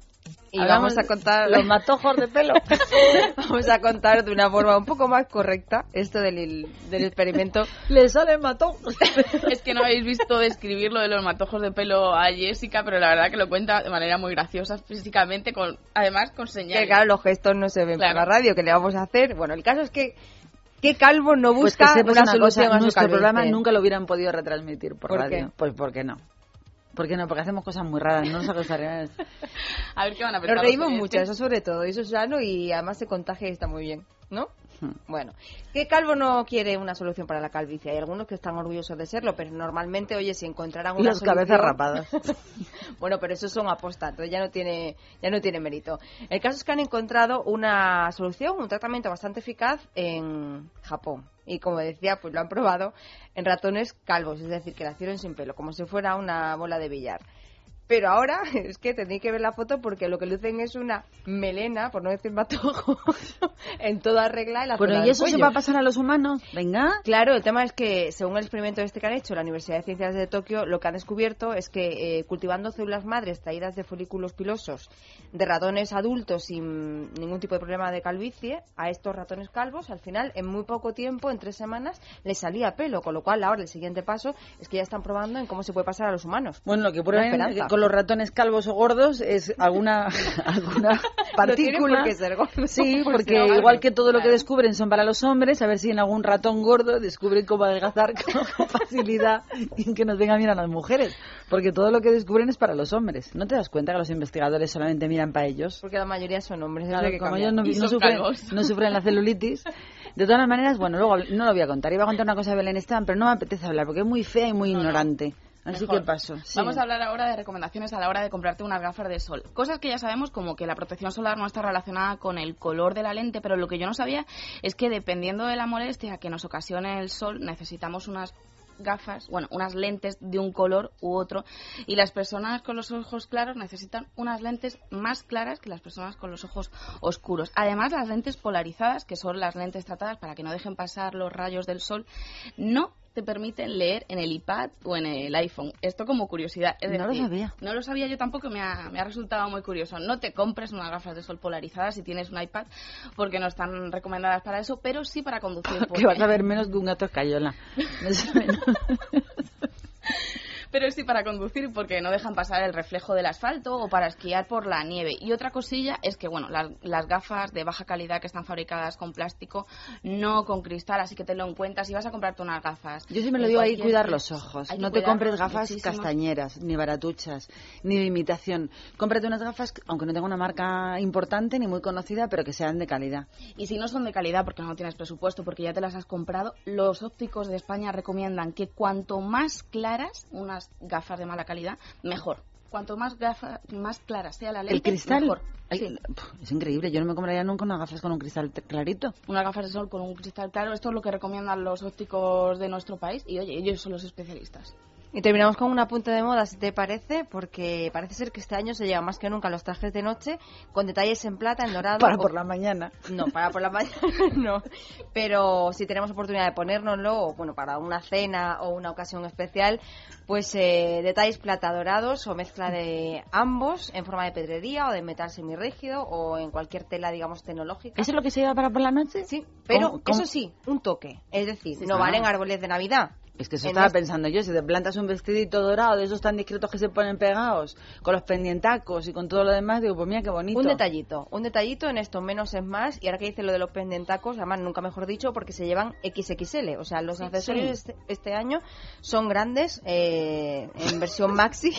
Y Hablamos vamos a contar los matojos de pelo. <laughs> vamos a contar de una forma un poco más correcta esto del, del experimento. Le salen matojos. es que no habéis visto describir lo de los matojos de pelo a Jessica, pero la verdad que lo cuenta de manera muy graciosa físicamente, con además con señales. Que claro, los gestos no se ven Claro. por la radio, que le vamos a hacer? Bueno, el caso es que ¿qué calvo no Pues que busca una una solución cosa, a su nuestro programa nunca lo hubieran podido retransmitir por, ¿Por radio. qué? Pues ¿por qué no? ¿Por qué no? Porque hacemos cosas muy raras, no nos gustaría. <laughs> A ver qué van a pensar Nos reímos mucho, eso sobre todo, y eso es sano y además se contagia y está muy bien, ¿no? Hmm. Bueno, ¿qué calvo no quiere una solución para la calvicie? Hay algunos que están orgullosos de serlo, pero normalmente, oye, si encontraran una Las cabezas rapadas. <laughs> bueno, pero esos son aposta, entonces ya no tiene ya no tiene mérito. El caso es que han encontrado una solución, un tratamiento bastante eficaz en Japón. Y como decía, pues lo han probado en ratones calvos, es decir, que nacieron sin pelo, como si fuera una bola de billar. Pero ahora <laughs> es que tenéis que ver la foto porque lo que lucen es una melena, por no decir matojo, <laughs> en toda regla en la Bueno, zona ¿y eso se va a pasar a los humanos? Venga. Claro, el tema es que, según el experimento este que han hecho la Universidad de Ciencias de Tokio, lo que han descubierto es que eh, cultivando células madres traídas de folículos pilosos de ratones adultos sin ningún tipo de problema de calvicie, a estos ratones calvos, al final, en muy poco tiempo, en tres semanas, les salía pelo. Con lo cual, ahora el siguiente paso es que ya están probando en cómo se puede pasar a los humanos. Bueno, lo que esperanza. con los ratones calvos o gordos es alguna, <laughs> alguna partícula. ser gordo, Sí, <laughs> por porque igual que todo lo que descubren son para los hombres, a ver si en algún ratón gordo descubren cómo adelgazar <laughs> con facilidad y que nos vengan bien a las mujeres. Porque todo lo que descubren es para los hombres. ¿No te das cuenta que los investigadores solamente miran para ellos? Porque la mayoría son hombres. Claro, que como ellos no, no sufren, no sufren la celulitis. De todas maneras, bueno, luego no lo voy a contar. Iba a contar una cosa de Belén Esteban, pero no me apetece hablar porque es muy fea y muy ignorante. Así Mejor. que paso. Sí. Vamos a hablar ahora de recomendaciones a la hora de comprarte unas gafas de sol. Cosas que ya sabemos como que la protección solar no está relacionada con el color de la lente, pero lo que yo no sabía es que dependiendo de la molestia que nos ocasione el sol, necesitamos unas gafas, bueno, unas lentes de un color u otro y las personas con los ojos claros necesitan unas lentes más claras que las personas con los ojos oscuros. Además, las lentes polarizadas, que son las lentes tratadas para que no dejen pasar los rayos del sol, no te permiten leer en el iPad o en el iPhone. Esto como curiosidad. Es No lo sabía. No lo sabía yo tampoco, me ha, me ha resultado muy curioso. No te compres unas gafas de sol polarizadas si tienes un iPad, porque no están recomendadas para eso, pero sí para conducir. <laughs> que porque- vas a ver menos que un gato escayola. <laughs> <laughs> Pero sí para conducir porque no dejan pasar el reflejo del asfalto o para esquiar por la nieve. Y otra cosilla es que, bueno, las, las gafas de baja calidad que están fabricadas con plástico, no con cristal, así que tenlo en cuenta si vas a comprarte unas gafas. Yo siempre lo digo ahí, cuidar los ojos. No te compres gafas muchísimo. castañeras, ni baratuchas, ni de imitación. Cómprate unas gafas, aunque no tenga una marca importante ni muy conocida, pero que sean de calidad. Y si no son de calidad porque no tienes presupuesto, porque ya te las has comprado, los ópticos de España recomiendan que cuanto más claras, unas gafas de mala calidad, mejor. Cuanto más gafa, más clara sea la lente, El cristal. mejor. Ay, Sí. pf, Es increíble, yo no me compraría nunca unas gafas con un cristal clarito. Unas gafas de sol con un cristal claro, esto es lo que recomiendan los ópticos de nuestro país y oye, ellos son los especialistas. Y terminamos con un apunte de moda, si te parece, porque parece ser que este año se lleva más que nunca los trajes de noche con detalles en plata, en dorado. Para o- por la mañana. No, para por la <laughs> mañana <laughs> no. Pero si tenemos oportunidad de ponérnoslo, o bueno, para una cena o una ocasión especial, pues eh, detalles plata dorados o mezcla de ambos en forma de pedrería o de metal semirrígido o en cualquier tela, digamos, tecnológica. ¿Eso es lo que se lleva para por la noche? Sí, pero ¿Cómo- cómo? eso sí, un toque. Es decir, Sí, no valen árboles de Navidad. Es que eso estaba este- pensando yo, si te plantas un vestidito dorado de esos tan discretos que se ponen pegados, con los pendientacos y con todo lo demás, digo, pues mira qué bonito. Un detallito, un detallito en esto menos es más. Y ahora que dice lo de los pendientacos, además nunca mejor dicho, porque se llevan XXL. O sea, los Sí, accesorios sí. Este, este año son grandes eh, en versión <laughs> maxi.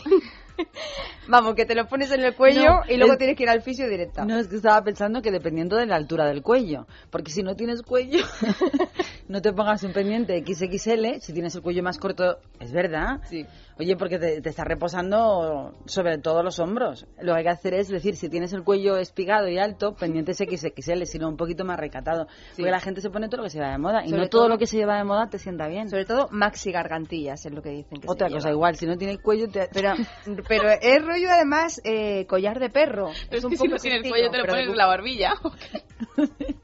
<laughs> Vamos, que te lo pones en el cuello No, y luego es- tienes que ir al fisio directa. No, es que estaba pensando que dependiendo de la altura del cuello, porque si no tienes cuello, <laughs> no te pongas un pendiente XXL, si tienes el cuello más corto, es verdad. Sí. Oye, porque te, te está reposando sobre todos los hombros. Lo que hay que hacer es decir, si tienes el cuello espigado y alto, pendientes XXL, sino un poquito más recatado. Porque la gente se pone todo lo que se lleva de moda y Sobre no todo todo- lo que se lleva de moda te sienta bien. Sobre todo maxi gargantillas es lo que dicen que se Otra cosa lleva. igual, si no tiene cuello te... Pero, <laughs> pero es rollo además eh, collar de perro. Pero es un que si poco no tienes sencillo, cuello te lo pones en la barbilla. <laughs>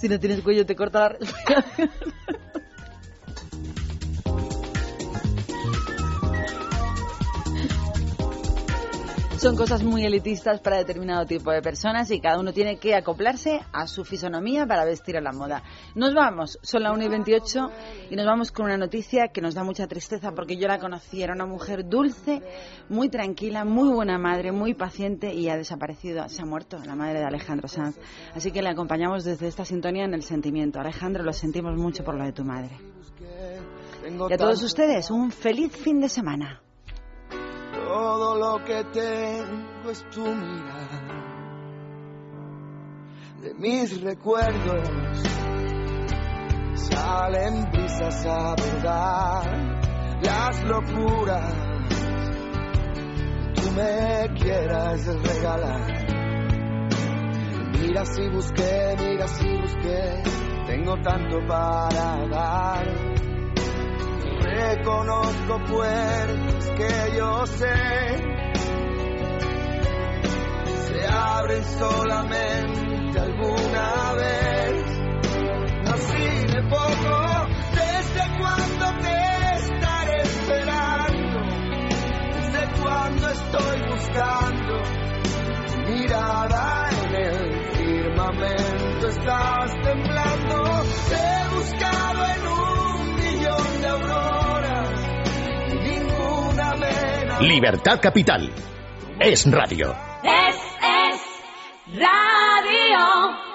Si no tienes cuello te corta la <laughs> <laughs> Son cosas muy elitistas para determinado tipo de personas y cada uno tiene que acoplarse a su fisonomía para vestir a la moda. Nos vamos, son la 1 y 28 y nos vamos con una noticia que nos da mucha tristeza porque yo la conocí, era una mujer dulce, muy tranquila, muy buena madre, muy paciente y ha desaparecido, se ha muerto la madre de Alejandro Sanz. Así que le acompañamos desde esta sintonía en el sentimiento. Alejandro, lo sentimos mucho por lo de tu madre. Y a todos ustedes, un feliz fin de semana. Todo lo que tengo es tu mirada. De mis recuerdos salen brisas a verdad las locuras que tú me quieras regalar. Mira si busqué, mira si busqué, tengo tanto para dar. Reconozco puertas que yo sé se abren solamente alguna vez. Así de poco, desde cuando te estaré esperando, desde cuando estoy buscando mirada en el firmamento, estás temblando. Te he Libertad Capital. Es radio. Es, es radio.